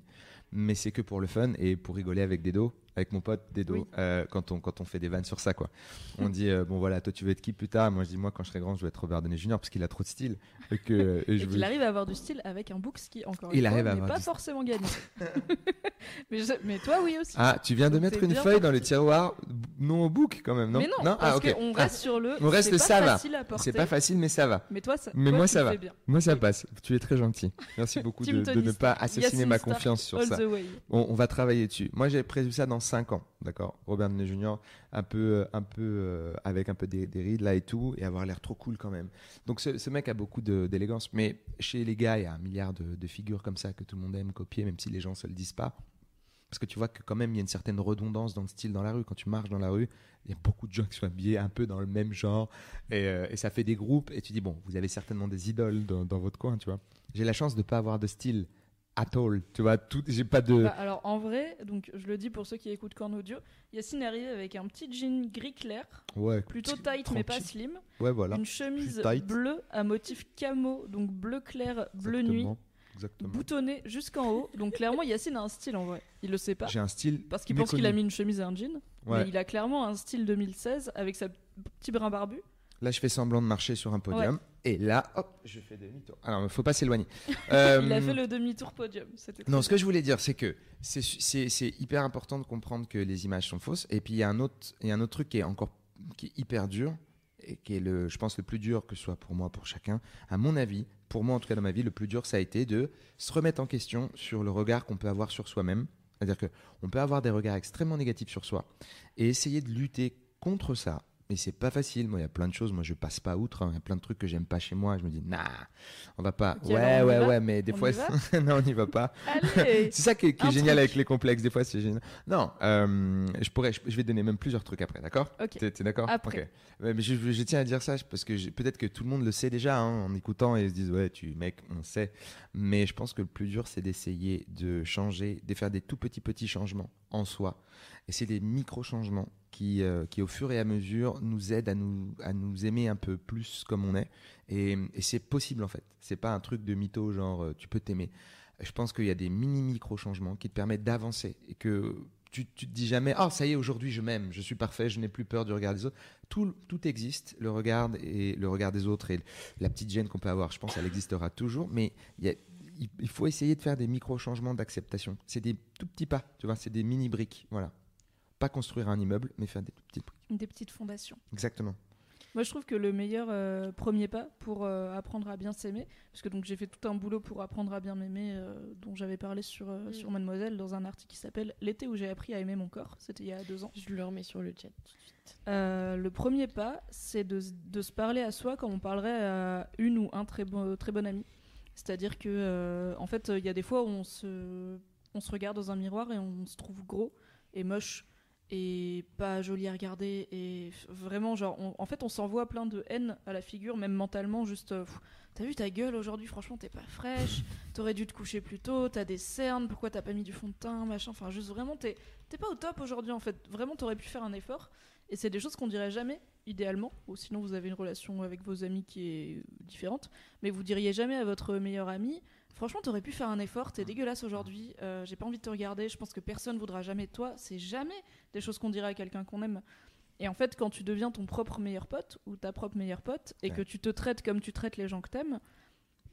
Mais c'est que pour le fun et pour rigoler avec Dedo, avec mon pote Dedo, Oui. euh, quand, on, quand on fait des vannes sur ça, quoi. On dit, euh, bon voilà, toi tu veux être qui plus tard? Moi je dis, moi quand je serai grand, je veux être Robert Downey Jr. parce qu'il a trop de style. Et que, et je Et veux- qu'il arrive à avoir du style avec un book ski encore Il une arrive fois, à avoir pas forcément gagné. mais, je- mais toi oui aussi. Ah, tu viens de Donc, mettre une feuille dans le tiroir, non au book quand même, non? Mais non, Ah, parce ok. qu'on Ah, reste sur le. On reste ça va. c'est pas facile, mais ça va. Mais toi, ça, Mais toi, moi, ça va. bien. Moi ça passe. Tu es très gentil. Merci beaucoup de, ne pas assassiner ma confiance sur ça. On, on va travailler dessus. Moi, j'ai prévu ça dans 5 ans, d'accord? Robert Downey Jr., un peu, euh, un peu euh, avec un peu des, des rides là et tout, et avoir l'air trop cool quand même. Donc, ce, mec a beaucoup d'élégance, mais chez les gars, il y a un milliard de, figures comme ça que tout le monde aime copier, même si les gens se le disent pas. Parce que tu vois que quand même, il y a une certaine redondance dans le style dans la rue. Quand tu marches dans la rue, il y a beaucoup de gens qui sont habillés un peu dans le même genre, et, euh, ça fait des groupes, et tu dis, bon, vous avez certainement des idoles dans, dans votre coin, tu vois. J'ai la chance de pas avoir de style at all, tu vois. Tout, j'ai pas de... Bah, alors en vrai, donc je le dis pour ceux qui écoutent Corn Audio, Yacine est arrivé avec un petit jean gris clair, ouais, plutôt tight mais pas slim, Ouais, voilà. une chemise bleue à motif camo, donc bleu clair, bleu nuit, Exactement. Boutonné jusqu'au haut. Donc clairement Yacine a un style en vrai. Il le sait pas J'ai un style. parce qu'il pense qu'il a mis une chemise et un jean, Ouais. mais il a clairement un style 2016 avec sa petit brin barbu. Là, je fais semblant de marcher sur un podium. Et là, hop, je fais demi-tour. Alors, il faut pas s'éloigner. Euh, Il a fait le demi-tour podium. Non, ce que je voulais dire, c'est que c'est- hyper important de comprendre que les images sont fausses. Et puis, il y, a un autre- il y a un autre truc qui est encore qui est hyper dur et qui est, le, je pense, le plus dur que ce soit pour moi, pour chacun. À mon avis, pour moi, en tout cas dans ma vie, le plus dur, ça a été de se remettre en question sur le regard qu'on peut avoir sur soi-même. C'est-à-dire qu'on peut avoir des regards extrêmement négatifs sur soi et essayer de lutter contre ça. Mais c'est pas facile. Moi, il y a plein de choses. Moi, je passe pas outre. hein. Il y a plein de trucs que j'aime pas chez moi. Je me dis, nah, on va pas. Ouais, ouais, ouais, mais des On fois, non, on n'y va pas. C'est ça qui est, qui est Un génial truc. avec les complexes. Des fois, c'est génial. Non, euh, je pourrais, je, je vais donner même plusieurs trucs après, d'accord? Ok. T'es t'es d'accord? Après. Ok. Mais je, je tiens à dire ça parce que peut-être que tout le monde le sait déjà hein, en écoutant et ils se disent ouais, tu mec, on sait. Mais je pense que le plus dur, c'est d'essayer de changer, de faire des tout petits petits changements en soi. Et c'est des micro changements qui, euh, qui, au fur et à mesure, nous aident à nous, à nous aimer un peu plus comme on est. Et, c'est possible en fait. C'est pas un truc de mytho genre euh, tu peux t'aimer. Je pense qu'il y a des mini micro changements qui te permettent d'avancer et que tu, tu te dis jamais ah ça y est aujourd'hui je m'aime je suis parfait je n'ai plus peur du regard des autres tout, tout existe le regard et le regard des autres et la petite gêne qu'on peut avoir je pense elle existera toujours mais il il- faut essayer de faire des micro changements d'acceptation c'est des tout petits pas tu vois c'est des mini briques voilà pas construire un immeuble mais faire des petites briques Des petites fondations. exactement Moi, je trouve que le meilleur euh, premier pas pour euh, apprendre à bien s'aimer, parce que donc j'ai fait tout un boulot pour apprendre à bien m'aimer, euh, dont j'avais parlé sur, euh, Mm. sur Mademoiselle dans un article qui s'appelle L'été où j'ai appris à aimer mon corps. C'était il y a deux ans. Je le remets sur le chat tout de suite. Euh, le premier pas, c'est de, de se parler à soi comme on parlerait à une ou un très bon, très bon ami. C'est-à-dire que, euh, en fait, il y a des fois où on se, on se regarde dans un miroir et on se trouve gros et moche et pas joli à regarder et vraiment genre en fait on s'envoie plein de haine à la figure même mentalement juste euh, t'as vu ta gueule aujourd'hui franchement t'es pas fraîche t'aurais dû te coucher plus tôt t'as des cernes pourquoi t'as pas mis du fond de teint machin enfin juste vraiment t'es t'es pas au top aujourd'hui en fait. Vraiment t'aurais pu faire un effort et c'est des choses qu'on dirait jamais idéalement ou sinon vous avez une relation avec vos amis qui est différente mais vous diriez jamais à votre meilleur ami Franchement, t'aurais pu faire un effort, t'es dégueulasse aujourd'hui, euh, j'ai pas envie de te regarder, je pense que personne voudra jamais de toi. C'est jamais des choses qu'on dirait à quelqu'un qu'on aime. Et en fait, quand tu deviens ton propre meilleur pote ou ta propre meilleure pote et Ouais. que tu te traites comme tu traites les gens que t'aimes,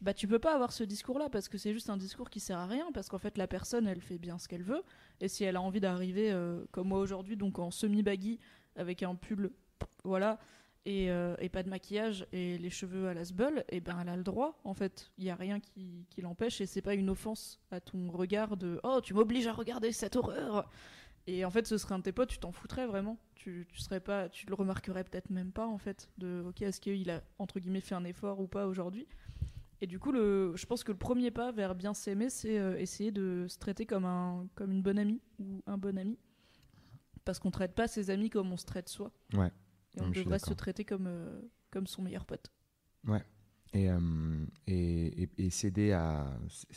bah tu peux pas avoir ce discours-là parce que c'est juste un discours qui sert à rien parce qu'en fait la personne elle fait bien ce qu'elle veut et si elle a envie d'arriver euh, comme moi aujourd'hui donc en semi-baggy avec un pull voilà et, euh, et pas de maquillage et les cheveux à la sbeul, et ben elle a le droit en fait. Il y a rien qui, l'empêche et c'est pas une offense à ton regard de oh tu m'obliges à regarder cette horreur. Et en fait ce serait un de tes potes, tu t'en foutrais vraiment. Tu, tu serais pas, tu le remarquerais peut-être même pas en fait de ok est-ce qu'il a entre guillemets fait un effort ou pas aujourd'hui? Et du coup, le, je pense que le premier pas vers bien s'aimer, c'est euh, essayer de se traiter comme, un, comme une bonne amie ou un bon ami. Parce qu'on traite pas ses amis comme on se traite soi. Ouais. Et on devrait se traiter comme, euh, comme son meilleur pote. Et, euh, et, et, et s'aider à.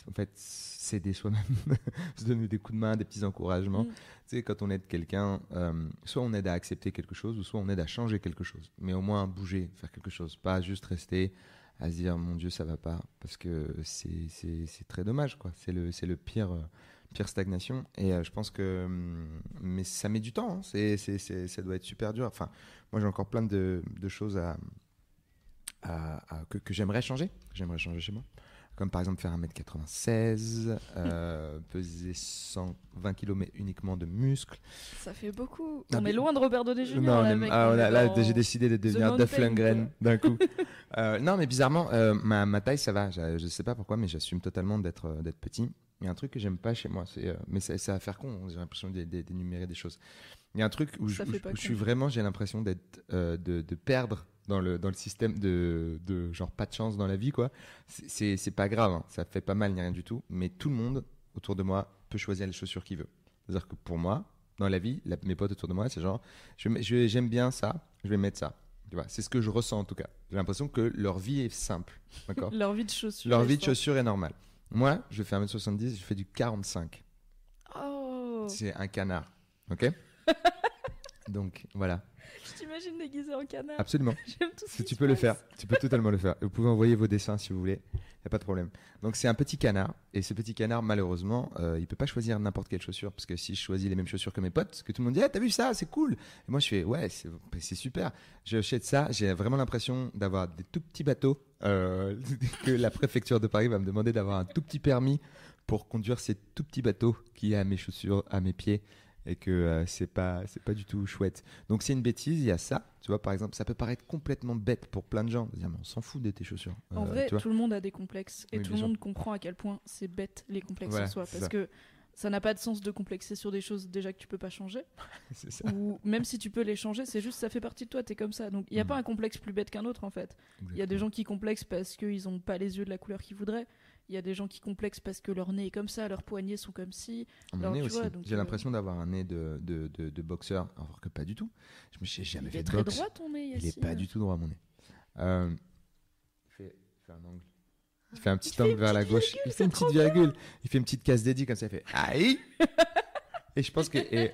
En fait, s'aider soi-même, se donner des coups de main, des petits encouragements. Mm. Tu sais, quand on aide quelqu'un, euh, soit on aide à accepter quelque chose, ou soit on aide à changer quelque chose. Mais au moins bouger, faire quelque chose. Pas juste rester à se dire, mon Dieu, ça va pas. Parce que c'est c'est- c'est très dommage, quoi. C'est le, c'est le pire. Pire stagnation et euh, je pense que hum, mais ça met du temps hein. c'est c'est- c'est- ça doit être super dur enfin moi j'ai encore plein de, de choses à- à- que, que j'aimerais changer, que j'aimerais changer chez moi. Comme par exemple faire 1m96, euh, peser 120 kg mais uniquement de muscles. Ça fait beaucoup. Ah, on mais- est loin de Robert Downey Jr. non, là, mec. ah, est là j'ai décidé de devenir Duff Lundgren d'un coup. Euh, non mais bizarrement, euh, ma, ma taille ça va, je, je sais pas pourquoi mais j'assume totalement d'être euh, d'être petit. Il y a un truc que j'aime pas chez moi, c'est mais ça, ça va faire con, j'ai l'impression d'é- d'é- d'énumérer des choses. Il y a un truc où, je, où je- où suis vraiment, j'ai l'impression d'être de, de perdre dans le, dans le système de, de genre pas de chance dans la vie quoi. C'est- pas grave, hein, ça fait pas mal ni rien du tout, mais tout le monde autour de moi peut choisir les chaussures qu'il veut. C'est-à-dire que pour moi, dans la vie, la- mes potes autour de moi, c'est genre, je je- j'aime bien ça, je vais mettre ça. Tu vois, c'est ce que je ressens en tout cas. J'ai l'impression que leur vie est simple, d'accord Leur vie de chaussures. Leur vie de chaussures est normale. Moi, je fais 1m70, je fais du 45. Oh C'est un canard, ok? Donc voilà, Je t'imagine déguisé en canard. absolument. J'aime tout ce tu peux le faire, tu peux totalement le faire. Vous pouvez envoyer vos dessins si vous voulez, il n'y a pas de problème. Donc c'est un petit canard, et ce petit canard, malheureusement, euh, il peut pas choisir n'importe quelle chaussure, parce que si je choisis les mêmes chaussures que mes potes, que tout le monde dit, ah t'as vu ça, c'est cool. Et moi je fais, ouais, c'est super. J'achète ça, j'ai vraiment l'impression d'avoir des tout petits bateaux, euh, que la préfecture de Paris va me demander d'avoir un tout petit permis pour conduire ces tout petits bateaux qui a à mes chaussures, à mes pieds et que euh, c'est pas c'est pas du tout chouette. Donc c'est une bêtise, il y a ça, tu vois par exemple, ça peut paraître complètement bête pour plein de gens de dire mais on s'en fout de tes chaussures. En Euh, vrai, tu vois. tout le monde a des complexes et Oui, tout le monde comprend à quel point c'est bête les complexes Voilà, en soi. Parce ça. que ça n'a pas de sens de complexer sur des choses déjà que tu peux pas changer. ça. ou même si tu peux les changer, c'est juste ça fait partie de toi, t'es comme ça. Donc il n'y a Mhm. pas un complexe plus bête qu'un autre en fait. Il y a des gens qui complexent parce qu'ils ont pas les yeux de la couleur qu'ils voudraient. Il y a des gens qui complexent parce que leur nez est comme ça, leurs poignets sont comme tu vois, donc, J'ai euh, l'impression d'avoir un nez de, de, de, de boxeur, alors que pas du tout. Je me suis jamais Il fait est de très boxe. droit ton nez, Il est Yacine. pas du tout droit mon nez. Euh, il, fait, il fait un angle. Il fait un petit angle vers la gauche. il fait une petite virgule. Il fait une petite casse dédiée comme ça. Il fait aïe. et je pense que et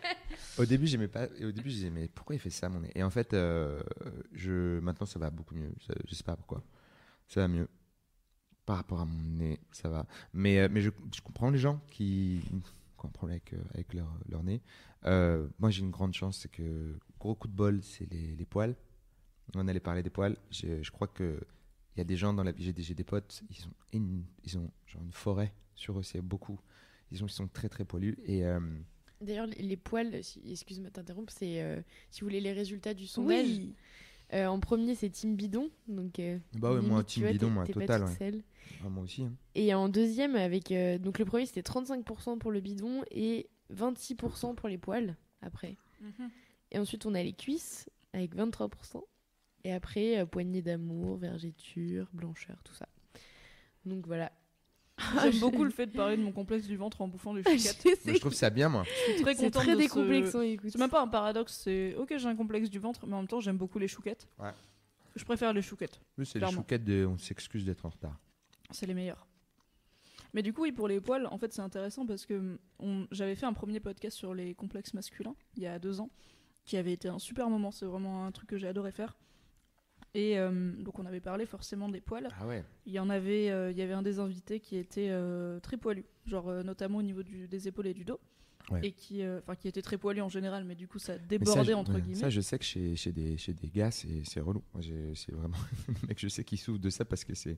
au début j'aimais pas. Et au début je disais mais pourquoi il fait ça mon nez? Et en fait euh, je maintenant ça va beaucoup mieux. Ça- je sais pas pourquoi. Ça va mieux. Par rapport à mon nez, ça va. Mais, euh, mais je, je comprends les gens qui, qui ont un problème avec, euh, avec leur, leur nez. Euh, moi, j'ai une grande chance, c'est que gros coup de bol, c'est les, les poils. On allait parler des poils. Je, je crois que il y a des gens dans la vie, j'ai des, j'ai des potes, ils ont, une, ils ont genre une forêt sur eux, c'est beaucoup. Ils, ont, ils sont très très poilus. Et euh, D'ailleurs, les les poils, si- excuse-moi de t'interrompre, c'est euh, si vous voulez les résultats du sondage. Oui. euh, en premier, c'est Team Bidon. Donc, euh, bah ouais, moi, team vois, bidon, moi, total. Ouais. Ah, moi aussi. hein. Et en deuxième, avec euh, donc le premier, c'était 35% pour le bidon et 26% pour les poils après. Mhm. Et ensuite, on a les cuisses avec 23%. Et après, euh, poignée d'amour, vergéture, blancheur, tout ça. Donc voilà. J'aime beaucoup le fait de parler de mon complexe du ventre en bouffant des Je chouquettes. Je trouve ça bien, moi. Je suis très C'est contente très de ce- décomplexant, écoute. C'est même pas un paradoxe, c'est ok, j'ai un complexe du ventre, mais en même temps, j'aime beaucoup les chouquettes. Ouais. Je préfère les chouquettes, Oui, c'est les Clairement. chouquettes de on s'excuse d'être en retard. C'est les meilleurs. Mais du coup, oui, pour les poils, en fait, c'est intéressant parce que j'avais fait un premier podcast sur les complexes masculins il y a deux ans, qui avait été un super moment. C'est vraiment un truc que j'ai adoré faire. Et euh, donc, on avait parlé forcément des poils. Ah ouais. Il y en avait, euh, il y avait un des invités qui était euh, très poilu, genre notamment au niveau du- des épaules et du dos, Ouais. et qui, euh, enfin, qui était très poilu en général, mais du coup ça débordait entre ouais, guillemets. Ça, je sais que chez, chez, des, chez des gars, c'est relou. C'est vraiment. mec, je sais qu'ils souffrent de ça parce que c'est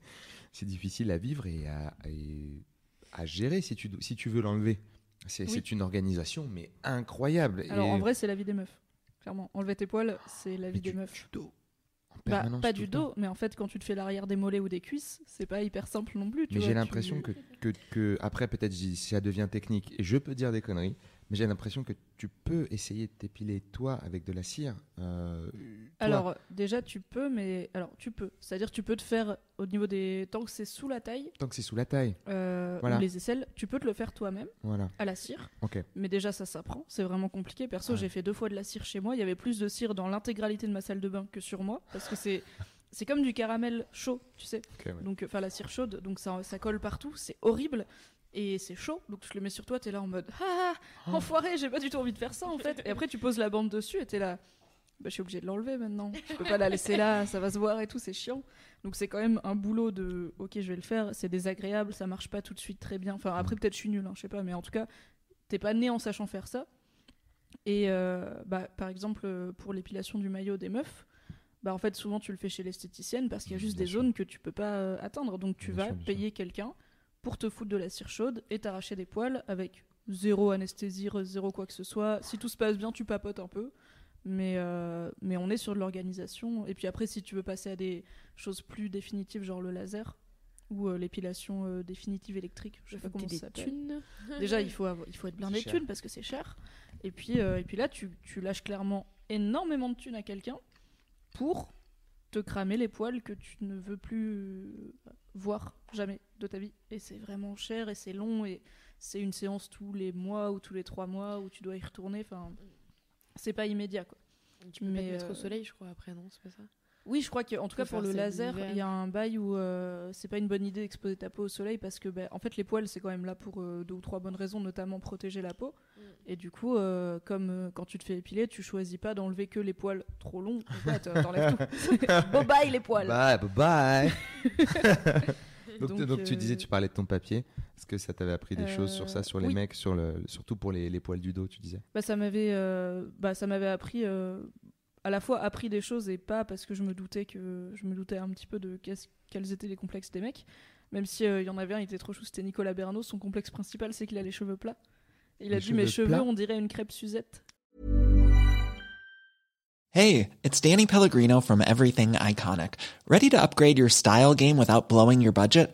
difficile à vivre et à, et à gérer si tu, si tu veux l'enlever. C'est Oui. une organisation, mais incroyable. Alors Et en vrai, c'est la vie des meufs. Clairement, enlever tes poils, c'est la Mais vie des meufs. Bah, pas du dos, mais en fait, quand tu te fais l'arrière des mollets ou des cuisses, c'est pas hyper simple non plus. tu Mais j'ai tu- l'impression que, que, que, après, peut-être, j'y- ça devient technique et je peux dire des conneries, Mais j'ai l'impression que tu peux essayer de t'épiler toi avec de la cire. euh. Alors, déjà, tu peux, mais. Alors, tu peux. C'est-à-dire, tu peux te faire au niveau des. Tant que c'est sous la taille, tant que c'est sous la taille. euh, Voilà. ou les aisselles, tu peux te le faire toi-même, Voilà. à la cire. Ok. Mais déjà, ça s'apprend. C'est vraiment compliqué. Perso, Ouais. j'ai fait deux fois de la cire chez moi. Il y avait plus de cire dans l'intégralité de ma salle de bain que sur moi. Parce que c'est. C'est comme du caramel chaud, tu sais. ok, ouais. Donc, enfin, la cire chaude, donc ça, ça colle partout. C'est horrible. Et c'est chaud, donc je le mets sur toi, t'es là en mode Ah, Oh. enfoiré, j'ai pas du tout envie de faire ça en fait. Et après, tu poses la bande dessus et t'es là Bah, je suis obligée de l'enlever maintenant. Je peux pas la laisser là, ça va se voir et tout, c'est chiant. Donc, c'est quand même un boulot de Ok, je vais le faire, c'est désagréable, ça marche pas tout de suite très bien. Enfin, après, peut-être je suis nulle, hein, je sais pas, mais en tout cas, t'es pas né en sachant faire ça. Et euh, bah, par exemple, euh, pour l'épilation du maillot des meufs, bah, en fait, souvent tu le fais chez l'esthéticienne parce qu'il y a juste Bien des sûr. zones que tu peux pas euh, atteindre. Donc tu Bien vas sûr, payer quelqu'un pour te foutre de la cire chaude et t'arracher des poils avec zéro anesthésie, zéro quoi que ce soit. Si tout se passe bien, tu papotes un peu. Mais, euh, mais on est sur de l'organisation. Et puis après, si tu veux passer à des choses plus définitives, genre le laser ou euh, l'épilation euh, définitive électrique, je sais pas comment ça s'appelle. thunes. Déjà, il faut, avoir, il faut être blindé de thunes parce que c'est cher. Et puis, et puis là, tu, tu lâches clairement énormément de thunes à quelqu'un pour te cramer les poils que tu ne veux plus voir jamais de ta vie. Et c'est vraiment cher et c'est long et c'est une séance tous les mois ou tous les trois mois où tu dois y retourner. Enfin, c'est pas immédiat quoi. Tu peux pas Mais, te mettre euh, au soleil, je crois, après, non C'est pas ça? Oui, je crois que en tout cas pour le laser, il y a un bail où euh, c'est pas une bonne idée d'exposer ta peau au soleil parce que ben, en fait les poils c'est quand même là pour euh, deux ou trois bonnes raisons, notamment protéger la peau. Mm. Et du coup, euh, comme euh, quand tu te fais épiler, tu choisis pas d'enlever que les poils trop longs. pas, t'en- T'enlèves tout. Bon bye les poils. Bye, bye, bye. donc, Donc, donc, tu disais, tu parlais de ton papier. Est-ce que ça t'avait appris des choses sur ça, sur les oui. mecs, sur le, surtout pour les, les poils du dos, tu disais? Bah, ça m'avait, euh, bah, ça m'avait appris, euh, à la fois appris des choses et pas parce que je me doutais que je me doutais un petit peu de qu'est-ce- quels étaient les complexes des mecs. Même si euh, il y en avait un, il était trop chou, c'était Nicolas Bernaud. Son complexe principal, c'est qu'il a les cheveux plats. Et il a dit mes cheveux cheveux, plats on dirait une crêpe Suzette. Hey, it's Danny Pellegrino from Everything Iconic. Ready to upgrade your style game without blowing your budget?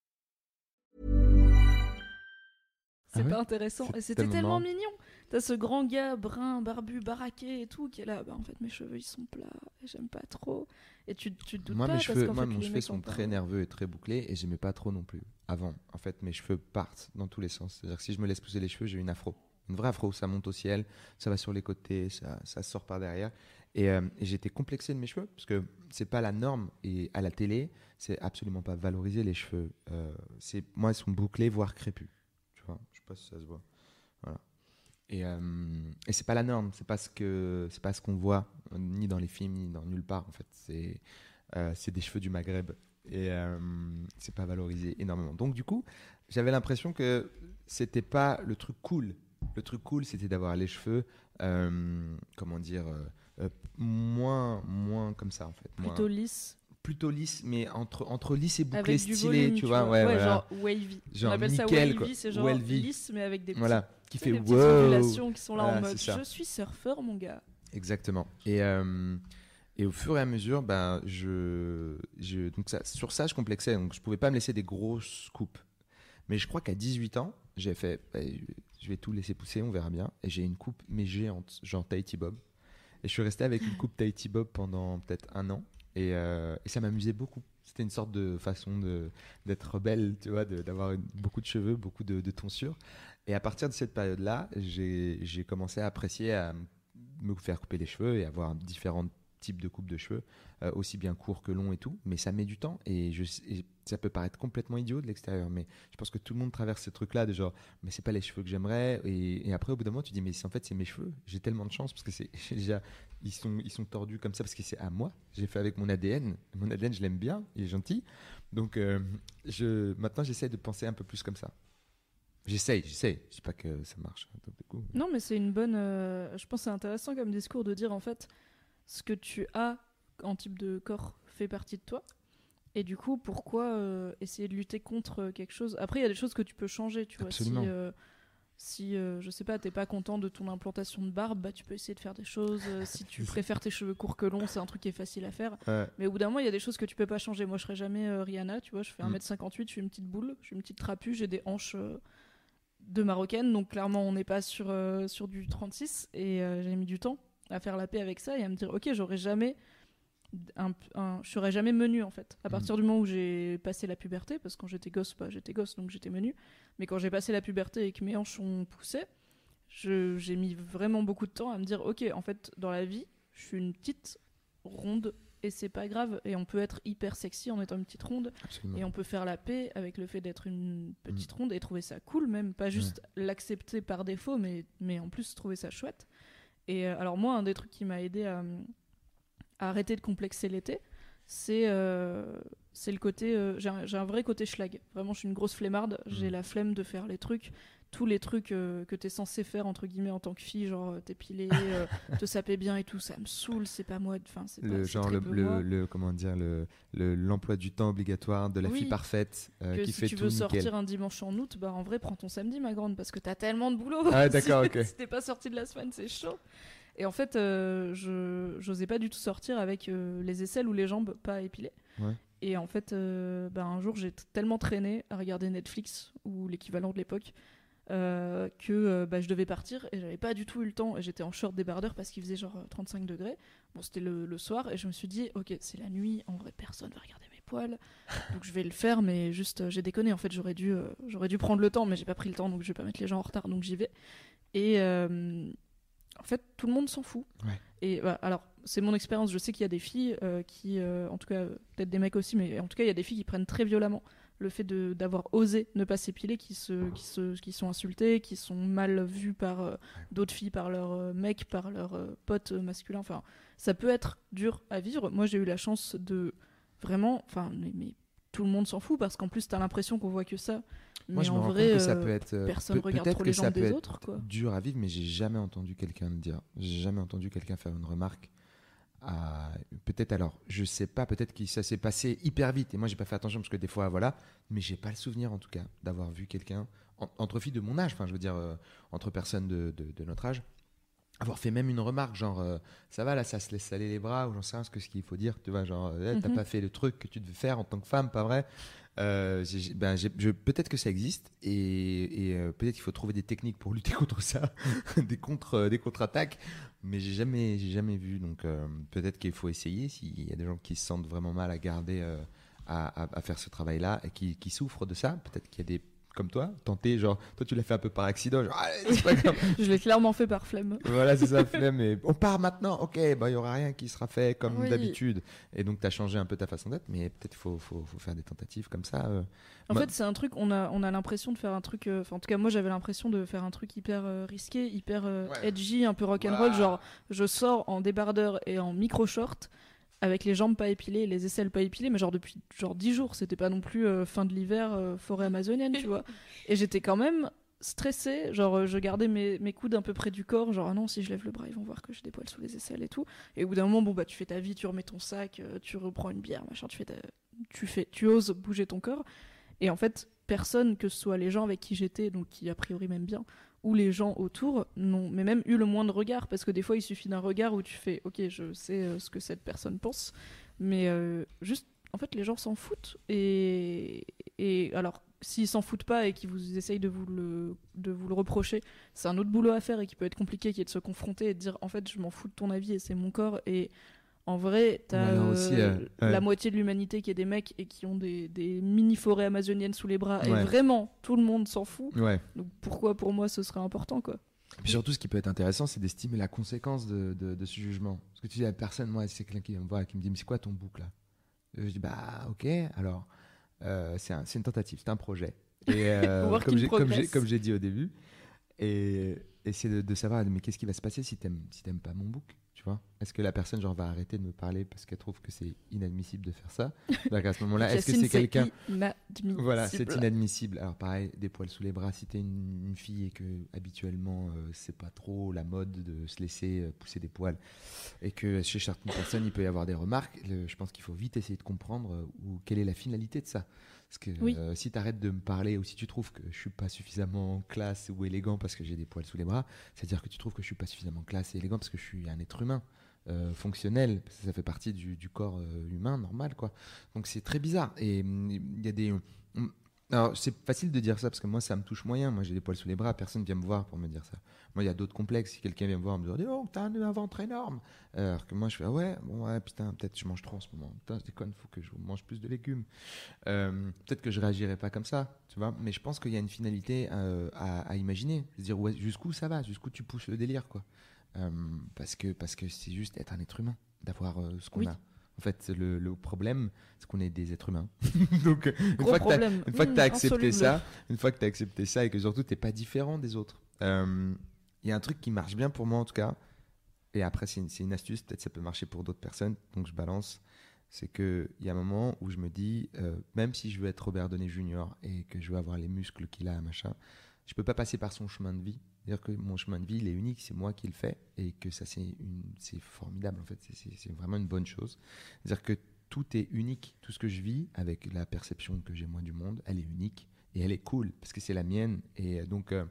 C'est Ah pas intéressant. Et c'était tellement tellement mignon. T'as ce grand gars brun, barbu, baraqué et tout, qui est là. Bah, en fait, mes cheveux ils sont plats et j'aime pas trop. Et tu, tu te doutes Moi, pas mes parce cheveux, moi fait, les cheveux sont pas- très nerveux et très bouclés et j'aimais pas trop non plus avant. En fait, mes cheveux partent dans tous les sens. C'est-à-dire que si je me laisse pousser les cheveux, j'ai une afro. Une vraie afro, ça monte au ciel, ça va sur les côtés, ça, ça sort par derrière. Et, euh, et j'étais complexé de mes cheveux parce que c'est pas la norme. Et à la télé, c'est absolument pas valorisé les cheveux. Euh, c'est moi, ils sont bouclés, voire crépus. Tu vois, je sais pas si ça se voit. Voilà. Et, euh, et c'est pas la norme. C'est pas ce que c'est pas ce qu'on voit euh, ni dans les films ni dans nulle part. En fait, c'est euh, c'est des cheveux du Maghreb et euh, c'est pas valorisé énormément. Donc du coup, j'avais l'impression que c'était pas le truc cool. Le truc cool, c'était d'avoir les cheveux, euh, comment dire, moins, moins comme ça en fait. Moins- Plutôt lisse, plutôt lisse, mais entre, entre lisse et bouclé avec stylé, volume, tu vois. Ouais, genre wavy. Genre On appelle ça nickel, wavy, c'est genre Wavy. lisse mais avec des petits, Voilà, qui fait des petites ondulations qui sont là Voilà, en mode je suis surfeur mon gars. Exactement. Et, euh, et au fur et à mesure, ben, je, je, donc ça, sur ça, je complexais. Donc, je pouvais pas me laisser des grosses coupes. Mais je crois qu'à 18 ans, j'ai fait, ben, je vais tout laisser pousser, on verra bien. Et j'ai une coupe, mais géante, genre Tahiti Bob. Et je suis resté avec une coupe Tahiti Bob pendant peut-être un an. Et, euh, et ça m'amusait beaucoup. C'était une sorte de façon de- d'être belle, tu vois, de- d'avoir beaucoup de cheveux, beaucoup de, de tonsure. Et à partir de cette période-là, j'ai commencé à apprécier à me faire couper les cheveux et avoir différents types de coupes de cheveux, euh, aussi bien courts que longs et tout. Mais ça met du temps et, ça peut paraître complètement idiot de l'extérieur. Mais je pense que tout le monde traverse ce truc-là de genre, mais c'est pas les cheveux que j'aimerais. Et, après, au bout d'un moment, tu dis, mais en fait, c'est mes cheveux. J'ai tellement de chance parce que c'est déjà, ils sont, ils sont tordus comme ça parce que c'est à moi. J'ai fait avec mon ADN. Mon ADN, je l'aime bien, il est gentil. Donc, euh, je, maintenant, j'essaie de penser un peu plus comme ça. J'essaye, j'essaye. Je dis pas que ça marche. Du coup, Non, mais c'est une bonne. euh, je pense c'est intéressant comme discours de dire en fait, ce que tu as en type de corps fait partie de toi. Et du coup, pourquoi euh, essayer de lutter contre quelque chose? Après, il y a des choses que tu peux changer, tu vois. Absolument. Si, euh, si euh, je sais pas, t'es pas content de ton implantation de barbe, bah, tu peux essayer de faire des choses. Euh, si tu préfères tes cheveux courts que longs, c'est un truc qui est facile à faire. Ouais. Mais au bout d'un moment, il y a des choses que tu peux pas changer. Moi, je serais jamais euh, Rihanna, tu vois. Je fais Mm. 1m58, je suis une petite boule, je suis une petite trapue, j'ai des hanches euh, de marocaine. Donc, clairement, on n'est pas sur, euh, sur du 36. Et euh, j'ai mis du temps à faire la paix avec ça et à me dire, ok, j'aurais jamais. Un, un- je serais jamais menu en fait. À Mm. partir du moment où j'ai passé la puberté, parce que quand j'étais gosse, bah, j'étais gosse donc j'étais menu. Mais quand j'ai passé la puberté et que mes hanches ont poussé, je- j'ai mis vraiment beaucoup de temps à me dire ok, en fait, dans la vie, je suis une petite ronde et c'est pas grave. Et on peut être hyper sexy en étant une petite ronde Absolument. et on peut faire la paix avec le fait d'être une petite ronde et trouver ça cool, même pas juste l'accepter par défaut, mais, mais en plus trouver ça chouette. Et euh, alors, moi, un des trucs qui m'a aidé à, à arrêter de complexer l'été, c'est euh, le côté. euh, j'ai un, un vrai côté schlag. Vraiment, je suis une grosse flemmarde. J'ai Mhm. la flemme de faire les trucs. Tous les trucs euh, que t'es censé faire, entre guillemets, en tant que fille, genre euh, t'épiler, euh, te saper bien et tout, ça me saoule, c'est pas moi. Enfin, c'est pas- le genre le, le, le- comment dire le le- l'emploi du temps obligatoire de la Oui. fille parfaite euh, que qui si fait tu tout veux nickel. sortir un dimanche en août, bah en vrai, prends ton samedi, ma grande, parce que t'as tellement de boulot. Ah d'accord, si, ok. si t'es pas sorti de la semaine, c'est chaud. Et en fait, je j'osais pas du tout sortir avec les aisselles ou les jambes pas épilées. Ouais. Et en fait, bah, un jour, j'ai tellement traîné à regarder Netflix ou l'équivalent de l'époque euh, que euh, bah, je devais partir et j'avais pas du tout eu le temps. Et j'étais en short débardeur parce qu'il faisait genre euh, 35 degrés. Bon, c'était le, le soir et je me suis dit, ok, c'est la nuit, en vrai, personne va regarder mes poils. Donc je vais le faire, mais juste, euh, j'ai déconné. En fait, j'aurais dû, euh, j'aurais dû prendre le temps, mais j'ai pas pris le temps, donc je vais pas mettre les gens en retard, donc j'y vais. Et euh, en fait, tout le monde s'en fout. Ouais. Et bah, alors, c'est mon expérience. Je sais qu'il y a des filles euh, qui, euh, en tout cas, euh, peut-être des mecs aussi, mais en tout cas, il y a des filles qui prennent très violemment le fait de- d'avoir osé ne pas s'épiler, qui, se, qui, se, qui sont insultées, qui sont mal vues par euh, d'autres filles, par leurs euh, mecs, par leurs euh, potes masculins. Enfin, ça peut être dur à vivre. Moi, j'ai eu la chance de vraiment. Enfin, mais, mais tout le monde s'en fout parce qu'en plus, t'as l'impression qu'on voit que ça. Moi, mais je me en rends vrai, compte que ça peut être personne peut- regarde trop que les ça jambes peut des être autres, quoi. dur à vivre, mais j'ai jamais entendu quelqu'un le dire. J'ai jamais entendu quelqu'un faire une remarque. Peut-être alors, je sais pas, peut-être que ça s'est passé hyper vite et moi j'ai pas fait attention parce que des fois voilà, mais j'ai pas le souvenir en tout cas d'avoir vu quelqu'un en- entre filles de mon âge, enfin je veux dire euh, entre personnes de, de- de notre âge, avoir fait même une remarque genre euh, ça va là, ça se laisse saler les bras ou j'en sais rien ce que ce qu'il faut dire, tu vois genre eh, t'as Mhm. pas fait le truc que tu devais faire en tant que femme, pas vrai? Euh, ben, peut-être que ça existe et, euh, peut-être qu'il faut trouver des techniques pour lutter contre ça, des contre euh, des contre-attaques, mais j'ai jamais jamais vu donc euh, peut-être qu'il faut essayer s'il y a des gens qui se sentent vraiment mal à garder à, à- à faire ce travail-là et qui, qui souffrent de ça, peut-être qu'il y a des comme toi, tenter genre toi tu l'as fait un peu par accident, genre pas grave. Je l'ai clairement fait par flemme. Voilà, c'est ça, flemme. Et on part maintenant, ok, bah, il y aura rien qui sera fait comme Oui. d'habitude. Et donc, tu as changé un peu ta façon d'être, mais peut-être faut, faut, faut faire des tentatives comme ça. euh. En Bah- fait, c'est un truc, on a, on a l'impression de faire un truc. euh, en tout cas, moi, j'avais l'impression de faire un truc hyper euh, risqué, hyper Ouais. edgy, un peu rock'n'roll. Genre, je sors en débardeur et en micro-short avec les jambes pas épilées, les aisselles pas épilées, mais genre depuis genre 10 jours. C'était pas non plus euh, fin de l'hiver, euh, forêt amazonienne, tu vois. Et j'étais quand même stressée. Genre, euh, je gardais mes, mes coudes un peu près du corps. Genre, ah non, si je lève le bras, ils vont voir que j'ai des poils sous les aisselles et tout. Et au bout d'un moment, bon, bah, tu fais ta vie, tu remets ton sac, euh, tu reprends une bière, machin, tu fais ta- tu fais, tu oses bouger ton corps. Et en fait, personne, que ce soit les gens avec qui j'étais, donc qui a priori m'aiment bien, ou les gens autour, n'ont mais même eu le moins de regard, parce que des fois, il suffit d'un regard où tu fais, ok, je sais euh, ce que cette personne pense, mais euh, juste, en fait, les gens s'en foutent. Et, et alors, s'ils s'en foutent pas et qu'ils vous essayent de vous le, de vous le reprocher, c'est un autre boulot à faire et qui peut être compliqué, qui est de se confronter et de dire, en fait, je m'en fous de ton avis et c'est mon corps. Et en vrai, t'as euh, aussi, euh, ouais. la moitié de l'humanité qui est des mecs et qui ont des, des mini-forêts amazoniennes sous les bras. Ouais. Et vraiment, tout le monde s'en fout. Ouais. Donc pourquoi pour moi ce serait important, quoi Et puis surtout, ce qui peut être intéressant, c'est d'estimer la conséquence de, de, de ce jugement. Parce que tu dis à personne, moi, c'est quelqu'un qui me voir et qui me dit, mais c'est quoi ton bouc là? Et Je dis, bah, ok, alors, euh, c'est un- c'est une tentative, c'est un projet. Et euh, comme j'ai- dit au début, et et c'est de, de savoir, mais qu'est-ce qui va se passer si t'aimes si pas mon book tu vois Est-ce que la personne genre va arrêter de me parler parce qu'elle trouve que c'est inadmissible de faire ça? Donc à ce moment-là, est-ce que c'est quelqu'un. Voilà, c'est inadmissible. Alors pareil, des poils sous les bras, si t'es une, une fille et que habituellement euh, c'est pas trop la mode de se laisser euh, pousser des poils et que chez certaines personnes il peut y avoir des remarques, le- je pense qu'il faut vite essayer de comprendre euh, où, quelle est la finalité de ça. Parce que Oui. euh, si t'arrêtes de me parler ou si tu trouves que je suis pas suffisamment classe ou élégant parce que j'ai des poils sous les bras, c'est-à-dire que tu trouves que je suis pas suffisamment classe et élégant parce que je suis un être humain. euh, fonctionnel, parce que ça fait partie du, du corps euh, humain normal quoi. Donc c'est très bizarre et hum, il y a des hum, alors, c'est facile de dire ça parce que moi, ça me touche moyen. Moi, j'ai des poils sous les bras. Personne vient me voir pour me dire ça. Moi, il y a d'autres complexes. Si quelqu'un vient me voir me dire Oh, t'as un, ventre énorme. Alors que moi, je fais Ah ouais, bon, ouais, putain, peut-être je mange trop en ce moment. Putain, je déconne, faut que je mange plus de légumes. Euh, peut-être que je réagirais pas comme ça, tu vois. Mais je pense qu'il y a une finalité euh, à, à imaginer. Se dire ouais, jusqu'où ça va, jusqu'où tu pousses le délire, quoi? Euh, parce que parce que c'est juste être un être humain, d'avoir ce qu'on Oui. a. En fait, le, le problème, c'est qu'on est des êtres humains. Donc, euh, une Gros fois que problème. Mmh, tu as accepté insoluble. ça, une fois que tu as accepté ça et que surtout tu pas différent des autres, euh, il y a un truc qui marche bien pour moi en tout cas. Et après, c'est une, c'est une astuce, peut-être ça peut marcher pour d'autres personnes, donc je balance. C'est qu'il y a un moment où je me dis, euh, même si je veux être Robert Downey Jr. et que je veux avoir les muscles qu'il a, machin, je peux pas passer par son chemin de vie. C'est-à-dire que mon chemin de vie, il est unique, c'est moi qui le fais et que ça, c'est une- c'est formidable en fait, C'est- vraiment une bonne chose. C'est-à-dire que tout est unique. Tout ce que je vis avec la perception que j'ai moi du monde, elle est unique et elle est cool parce que c'est la mienne. Et euh, donc, euh,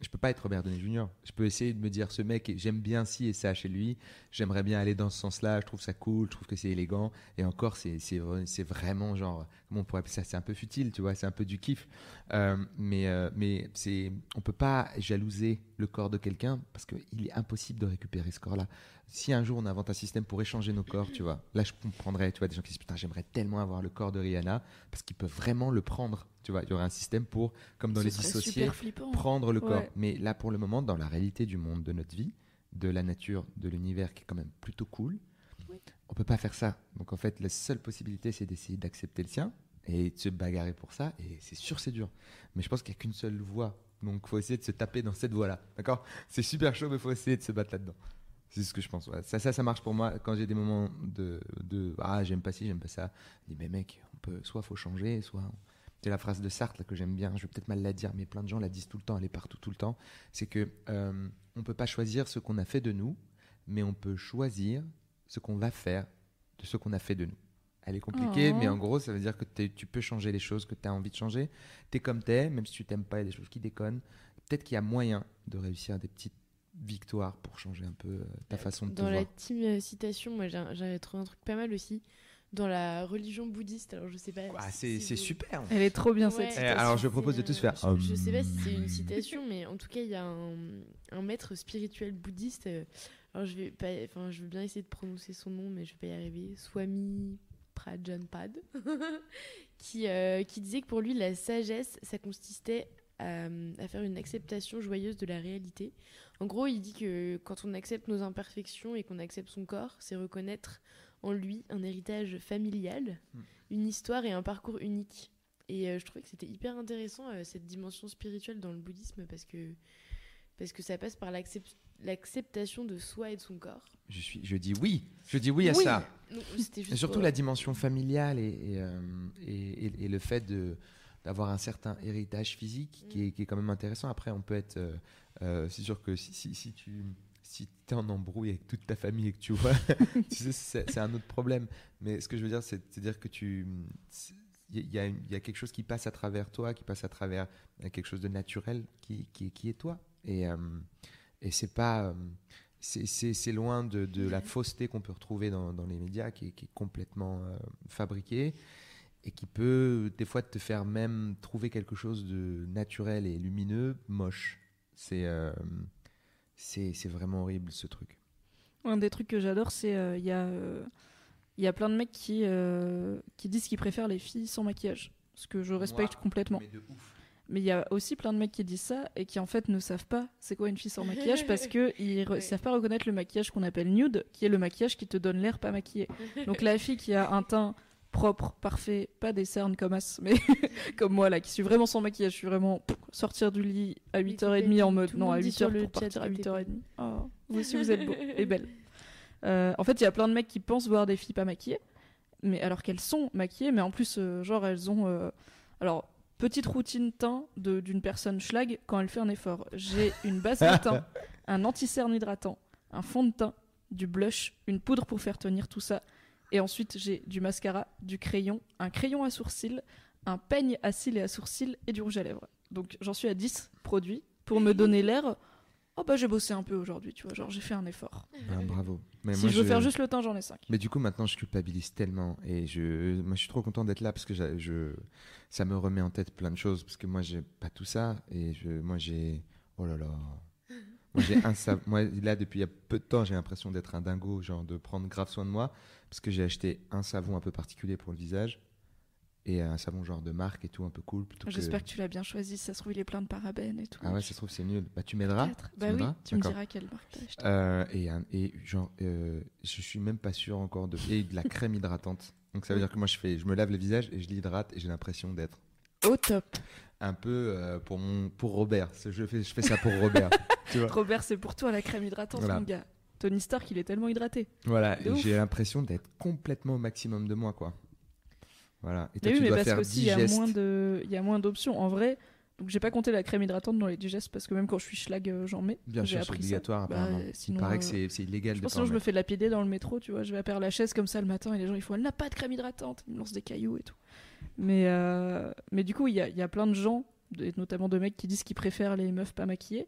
je peux pas être Robert Downey Jr. Je peux essayer de me dire ce mec, j'aime bien ci et ça chez lui. J'aimerais bien aller dans ce sens-là. Je trouve ça cool. Je trouve que c'est élégant. Et encore, c'est vraiment genre comment on pourrait appeler ça C'est un peu futile, tu vois. C'est un peu du kiff. Euh, mais euh, mais c'est on peut pas jalouser le corps de quelqu'un parce qu'il est impossible de récupérer ce corps-là si un jour on invente un système pour échanger nos corps, tu vois, là je comprendrais, tu vois, des gens qui disent putain, j'aimerais tellement avoir le corps de Rihanna parce qu'ils peuvent vraiment le prendre, tu vois, il y aurait un système pour, comme dans Ce les dissociés, prendre le corps. Mais là pour le moment, dans la réalité du monde, de notre vie, de la nature, de l'univers qui est quand même plutôt cool, on peut pas faire ça. Donc en fait, la seule possibilité, c'est d'essayer d'accepter le sien et de se bagarrer pour ça. Et c'est sûr, c'est dur. Mais je pense qu'il n'y a qu'une seule voie. Donc faut essayer de se taper dans cette voie-là. D'accord? C'est super chaud, mais faut essayer de se battre là-dedans. C'est ce que je pense. Ça, ça, ça marche pour moi quand j'ai des moments de, ah j'aime pas ci, j'aime pas ça. Je dis mais mec, on peut soit faut changer, soit c'est la phrase de Sartre que j'aime bien. Je vais peut-être mal la dire, mais plein de gens la disent tout le temps, elle est partout tout le temps. C'est que euh, on peut pas choisir ce qu'on a fait de nous, mais on peut choisir ce qu'on va faire de ce qu'on a fait de nous. Elle est compliquée, Oh. mais en gros, ça veut dire que tu peux changer les choses que tu as envie de changer. Tu es comme tu es, même si tu t'aimes pas, il y a des choses qui déconnent. Peut-être qu'il y a moyen de réussir des petites victoires pour changer un peu euh, ta façon de te Dans la voir. team euh, citation, moi j'avais trouvé un truc pas mal aussi. Dans la religion bouddhiste, alors je sais pas. Ah, si c'est c'est vous- super. Elle est trop bien Ouais. cette Eh, citation. alors, je propose de tous faire. Je, je sais pas si c'est Hum. une citation, mais en tout cas, il y a un, un maître spirituel bouddhiste. Alors, je vais pas, enfin, je veux bien essayer de prononcer son nom, mais je vais pas y arriver. Swami Prajanpad, qui euh, qui disait que pour lui, la sagesse, ça consistait à, à faire une acceptation joyeuse de la réalité. En gros, il dit que quand on accepte nos imperfections et qu'on accepte son corps, c'est reconnaître en lui un héritage familial, Hmm. une histoire et un parcours unique. Et euh, je trouvais que c'était hyper intéressant euh, cette dimension spirituelle dans le bouddhisme parce que parce que ça passe par l'accept- l'acceptation de soi et de son corps. Je, suis, je dis oui. Je dis oui à Oui. ça. Non, c'était juste Et surtout pour- la dimension familiale et, et, euh, et- et- et le fait de d'avoir un certain héritage physique qui est, qui est quand même intéressant. Après, on peut être... euh, euh, c'est sûr que si, si, si tu si es en embrouille avec toute ta famille et que tu vois, tu sais, c'est un autre problème. Mais ce que je veux dire, c'est dire que tu... Il y, y a quelque chose qui passe à travers toi, qui passe à travers euh, quelque chose de naturel qui, qui, qui est toi. Et, euh, et c'est pas... euh, c'est- loin de, de la fausseté qu'on peut retrouver dans, dans les médias, qui est, qui est complètement euh, fabriquée et qui peut des fois te faire même trouver quelque chose de naturel et lumineux moche. C'est euh, c'est vraiment horrible ce truc. Un des trucs que j'adore, c'est euh, il y a euh, y a plein de mecs qui euh, qui disent qu'ils préfèrent les filles sans maquillage, ce que je respecte Moi, complètement. Mais de ouf. Mais il y a aussi plein de mecs qui disent ça et qui en fait ne savent pas c'est quoi une fille sans maquillage parce que ils Ouais. savent pas reconnaître le maquillage qu'on appelle nude, qui est le maquillage qui te donne l'air pas maquillé. Donc la fille qui a un teint propre, parfait, pas des cernes comme As, mais comme moi là, qui suis vraiment sans maquillage. Je suis vraiment pff, sortir du lit à Mais 8h30 en mode le non, à dit 8h sur le pour chat partir à que t'es 8h30. Oh, vous aussi vous êtes beau et belle. Euh, en fait, il y a plein de mecs qui pensent voir des filles pas maquillées, mais alors qu'elles sont maquillées, mais en plus, euh, genre, elles ont. euh, Alors, petite routine teint de- d'une personne schlag quand elle fait un effort. J'ai une base de teint, un anti-cerne hydratant, un fond de teint, du blush, une poudre pour faire tenir tout ça. Et ensuite, j'ai du mascara, du crayon, un crayon à sourcils, un peigne à cils et à sourcils et du rouge à lèvres. Donc, j'en suis à 10 produits pour me donner l'air. Oh bah j'ai bossé un peu aujourd'hui, tu vois, genre j'ai fait un effort. Ben, bravo. Mais si moi, je veux faire juste le teint, j'en ai 5. Mais du coup, maintenant, je culpabilise tellement. Et je, moi, je suis trop content d'être là parce que je, ça me remet en tête plein de choses. Parce que moi, j'ai pas tout ça. Et je, moi, j'ai. Oh là là. Moi, j'ai un Moi, là, depuis il y a peu de temps, j'ai l'impression d'être un dingo, genre de prendre grave soin de moi. Parce que j'ai acheté un savon un peu particulier pour le visage. Et un savon genre de marque et tout, un peu cool. plutôt que- J'espère que tu l'as bien choisi, si ça se trouve il est plein de parabènes et tout. Ah ouais, ça se trouve, c'est nul. Bah, tu m'aideras. Bah oui, tu me diras quelle marque t'as acheté. Euh, et, un- et genre, euh, je suis même pas sûr encore de. Et de la crème hydratante. Donc ça veut dire que moi, je, fais, je me lave le visage et je l'hydrate et j'ai l'impression d'être Au top. un peu euh, pour, mon, pour Robert. Je fais, je fais ça pour Robert. tu vois Robert, c'est pour toi la crème hydratante, Voilà. mon gars. Tony Stark, il est tellement hydraté. Voilà, j'ai l'impression d'être complètement au maximum de moi, quoi. Voilà. Et toi, Mais oui, tu mais dois parce qu'aussi, 10 il y a moins de, il y a moins d'options. En vrai, donc j'ai pas compté la crème hydratante dans les digestes parce que même quand je suis schlag, euh, j'en mets. Bien sûr, c'est obligatoire, Bah, sinon, Il paraît euh, c'est c'est illégal Je pense sinon je me fais lapider dans le métro, tu vois. Je vais à Père Lachaise comme ça le matin et les gens ils font elle n'a pas de crème hydratante, ils me lancent des cailloux et tout. Mais, euh, mais du coup, il y a, y a plein de gens, et notamment de mecs qui disent qu'ils préfèrent les meufs pas maquillées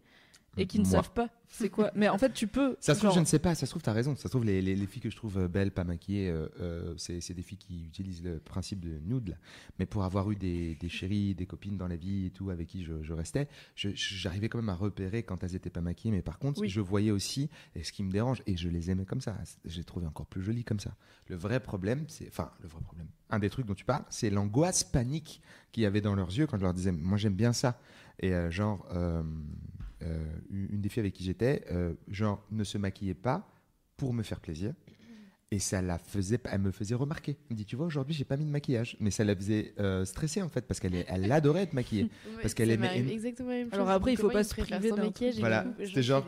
et qui ne Moi. savent pas c'est quoi. Mais en fait, tu peux. Ça se trouve, genre- je ne sais pas. Ça se trouve, t'as raison. Ça se trouve, les, les, les filles que je trouve euh, belles, pas maquillées, euh, euh, c'est des filles qui utilisent le principe de nude. là. Mais pour avoir eu des, des chéries, des copines dans la vie et tout, avec qui je, je restais, j'arrivais quand même à repérer quand elles étaient pas maquillées. Mais par contre, Oui. je voyais aussi, et ce qui me dérange, et je les aimais comme ça. Je les trouvais encore plus jolies comme ça. Le vrai problème, c'est. Enfin, le vrai problème. Un des trucs dont tu parles, c'est l'angoisse panique qu'il y avait dans leurs yeux quand je leur disais Moi, j'aime bien ça. Et euh, genre. euh, une des filles avec qui j'étais, euh, genre, ne se maquillait pas pour me faire plaisir. Et ça la faisait, elle me faisait remarquer. Elle me dit, tu vois, aujourd'hui, j'ai pas mis de maquillage. Mais ça la faisait euh, stresser, en fait, parce qu'elle est- elle adorait être maquillée. Parce qu'elle aimait- exactement la même chose. Alors après, il faut pas se priver d'un maquillage Voilà, c'était genre-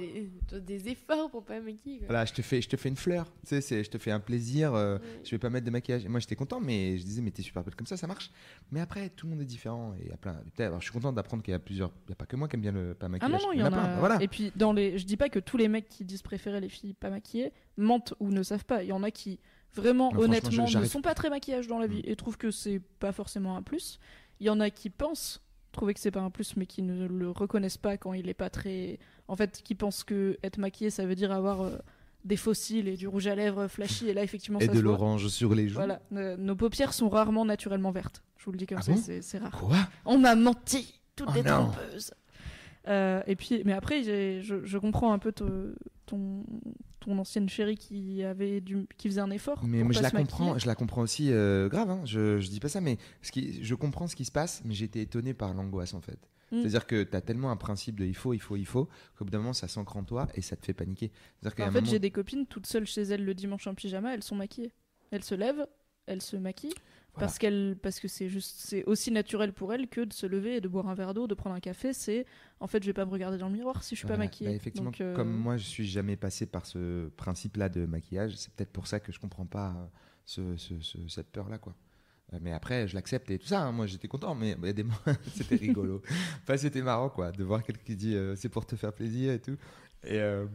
des, efforts pour pas maquiller. Quoi. Voilà, je te fais, je te fais une fleur. Tu sais, c'est- je te fais un plaisir. euh, Ouais. Je vais pas mettre de maquillage. Et moi, j'étais content, mais je disais, mais t'es super belle comme ça, ça marche. Mais après, tout le monde est différent. Et il y a plein. peut-être- Alors, je suis content d'apprendre qu'il y a plusieurs. Il y a pas que moi qui aime bien le pas Ah maquillage. non, non, il y en a. plein. Voilà. Et puis, dans les... je dis pas que tous les mecs qui disent préférer les filles pas maquillées mentent ou ne savent pas. Il y en a qui, vraiment, Non, honnêtement, ne sont pas très maquillage dans la vie Mm. et trouvent que c'est pas forcément un plus. Il y en a qui pensent trouver que c'est pas un plus, mais qui ne le reconnaissent pas quand il est pas très. En fait, qui pensent que être maquillé, ça veut dire avoir euh, des fossiles et du rouge à lèvres flashy. Et là, effectivement, Et ça de l'orange sur les joues. Voilà, Euh, nos paupières sont rarement naturellement vertes. Je vous le dis comme Ah ça, bon? c'est- rare. Quoi? On m'a menti, toutes Oh non. trompeuses. Euh, et puis, mais après, j'ai- je, je comprends un peu te- ton, ton ancienne chérie qui avait du, qui faisait un effort. Mais pour moi, pas je la maquiller. comprends, je la comprends aussi euh, grave. Hein, je, je dis pas ça, mais ce qui, je comprends ce qui se passe, mais j'ai été étonné par l'angoisse en fait. Mm. C'est-à-dire que tu as tellement un principe de il faut, il faut, il faut, qu'au bout d'un moment, ça s'ancre en toi et ça te fait paniquer. En fait, moment- j'ai des copines toutes seules chez elles le dimanche en pyjama, elles sont maquillées. Elles se lèvent, elles se maquillent. Voilà. Parce, qu'elles, parce que c'est juste c'est aussi naturel pour elles que de se lever et de boire un verre d'eau, de prendre un café. C'est en fait, je vais pas me regarder dans le miroir si je suis pas Voilà. maquillée. Bah, effectivement, Donc, euh, comme moi, je suis jamais passé par ce principe-là de maquillage, c'est peut-être pour ça que je comprends pas euh, ce, ce- ce- cette peur-là, quoi. Euh, Mais après, je l'accepte et tout ça. hein. Moi, j'étais content, mais des c'était rigolo. enfin, c'était marrant, quoi, de voir quelqu'un qui dit euh, c'est pour te faire plaisir et tout. Et, euh,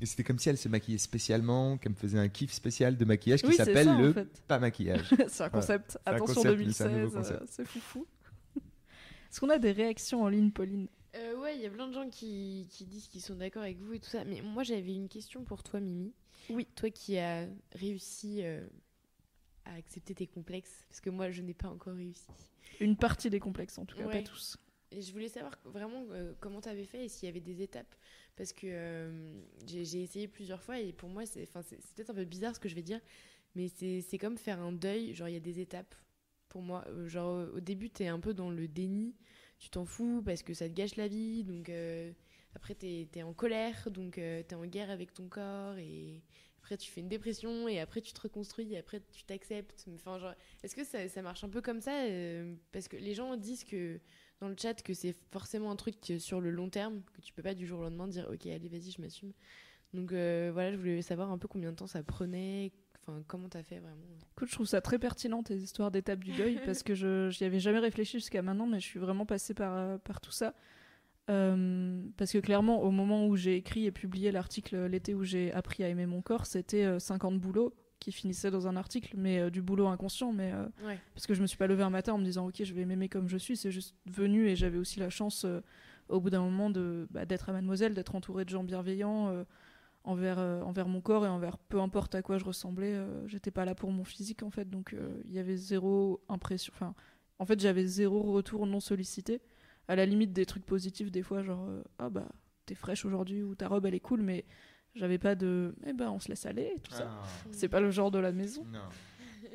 et c'était comme si elle se maquillait spécialement, qu'elle me faisait un kiff spécial de maquillage qui Oui, s'appelle ça, en le fait. pas maquillage. c'est un concept. C'est un Attention concept, mais c'est un 2016, nouveau concept. euh, c'est foufou. Est-ce qu'on a des réactions en ligne, Pauline? Euh, ouais, il y a plein de gens qui, qui disent qu'ils sont d'accord avec vous et tout ça. Mais moi, j'avais une question pour toi, Mimi. Oui. Toi qui as réussi euh, à accepter tes complexes, parce que moi, je n'ai pas encore réussi. Une partie des complexes, en tout cas, Ouais. pas tous. Et je voulais savoir vraiment euh, comment tu avais fait et s'il y avait des étapes. Parce que euh, j'ai essayé plusieurs fois et pour moi, c'est peut-être un peu bizarre ce que je vais dire, mais c'est comme faire un deuil. Genre, il y a des étapes pour moi. Euh, genre, au début, tu es un peu dans le déni. Tu t'en fous parce que ça te gâche la vie. Donc, après, tu es, en colère. Donc, tu es en guerre avec ton corps. Et après tu fais une dépression et après tu te reconstruis et après tu t'acceptes. Enfin, est-ce que ça, ça marche un peu comme ça Parce que les gens disent que dans le chat que c'est forcément un truc sur le long terme, que tu peux pas du jour au lendemain dire ok, allez, vas-y, je m'assume. Donc euh, voilà, je voulais savoir un peu combien de temps ça prenait, enfin comment t'as fait vraiment. Écoute, je trouve ça très pertinent tes histoires d'étapes du deuil parce que je j'y avais jamais réfléchi jusqu'à maintenant, mais je suis vraiment passée par, euh, par tout ça. Euh, parce que clairement, au moment où j'ai écrit et publié l'article l'été où j'ai appris à aimer mon corps, c'était euh, 50 boulots qui finissaient dans un article, mais euh, du boulot inconscient. Mais euh, Ouais. parce que je me suis pas levée un matin en me disant ok, je vais m'aimer comme je suis. C'est juste venu et j'avais aussi la chance, euh, au bout d'un moment, de bah, d'être à Mademoiselle, d'être entourée de gens bienveillants. envers, envers mon corps et envers peu importe à quoi je ressemblais. J'étais pas là pour mon physique en fait, donc il y avait zéro impression. Enfin, en fait, j'avais zéro retour non sollicité. À la limite des trucs positifs, des fois, genre ah bah t'es fraîche aujourd'hui ou ta robe elle est cool, mais j'avais pas de eh ben on se laisse aller et tout ça. Ah, C'est pas le genre de la maison. non.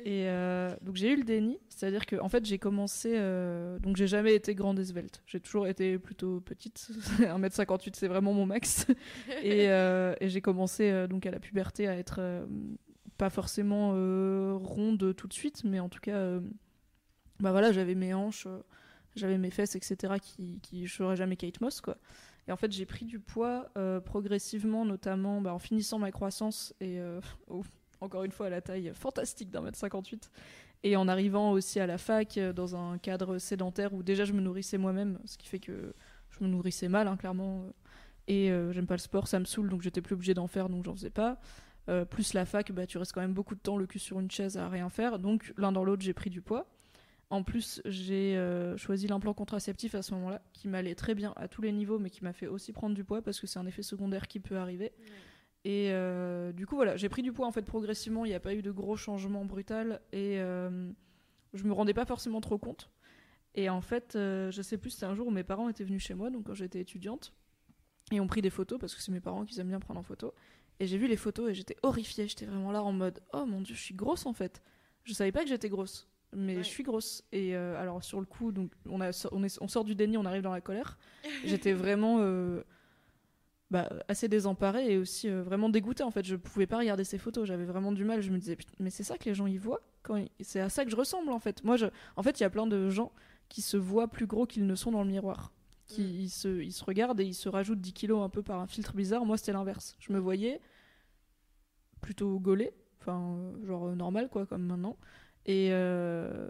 Et euh, donc j'ai eu le déni, c'est-à-dire que en fait j'ai commencé, euh, donc j'ai jamais été grande et svelte, j'ai toujours été plutôt petite, 1m58 c'est vraiment mon max, et, euh, et j'ai commencé euh, donc à la puberté à être euh, pas forcément euh, ronde tout de suite, mais en tout cas, euh, bah voilà j'avais mes hanches, euh, j'avais mes fesses etc qui, qui je serais jamais Kate Moss quoi. Et en fait j'ai pris du poids euh, progressivement, notamment bah, en finissant ma croissance et euh, encore une fois à la taille fantastique d'un mètre 58 et en arrivant aussi à la fac euh, dans un cadre sédentaire où déjà je me nourrissais moi-même ce qui fait que je me nourrissais mal hein, clairement et euh, j'aime pas le sport ça me saoule donc j'étais plus obligée d'en faire donc j'en faisais pas plus la fac bah tu restes quand même beaucoup de temps le cul sur une chaise à rien faire donc l'un dans l'autre j'ai pris du poids en plus j'ai euh, choisi l'implant contraceptif à ce moment-là qui m'allait très bien à tous les niveaux mais qui m'a fait aussi prendre du poids parce que c'est un effet secondaire qui peut arriver et euh, du coup, voilà, j'ai pris du poids en fait progressivement. Il n'y a pas eu de gros changements brutals et euh, je me rendais pas forcément trop compte. Et en fait, euh, je sais plus, c'était un jour où mes parents étaient venus chez moi, donc quand j'étais étudiante, et ont pris des photos parce que c'est mes parents qui aiment bien prendre en photo. Et j'ai vu les photos et j'étais horrifiée. J'étais vraiment là en mode Oh mon dieu, je suis grosse en fait. Je savais pas que j'étais grosse, mais Ouais. je suis grosse. Et euh, alors, sur le coup, donc, on, a, on, est, on sort du déni, on arrive dans la colère. J'étais vraiment. euh, bah, assez désemparée et aussi euh, vraiment dégoûtée en fait je pouvais pas regarder ces photos j'avais vraiment du mal je me disais mais c'est ça que les gens y voient quand ils- c'est à ça que je ressemble en fait moi je en fait il y a plein de gens qui se voient plus gros qu'ils ne sont dans le miroir qui Mm. ils se, ils se regardent et ils se rajoutent 10 kilos un peu par un filtre bizarre moi c'était l'inverse je me voyais plutôt gaulée enfin genre normal quoi comme maintenant et euh,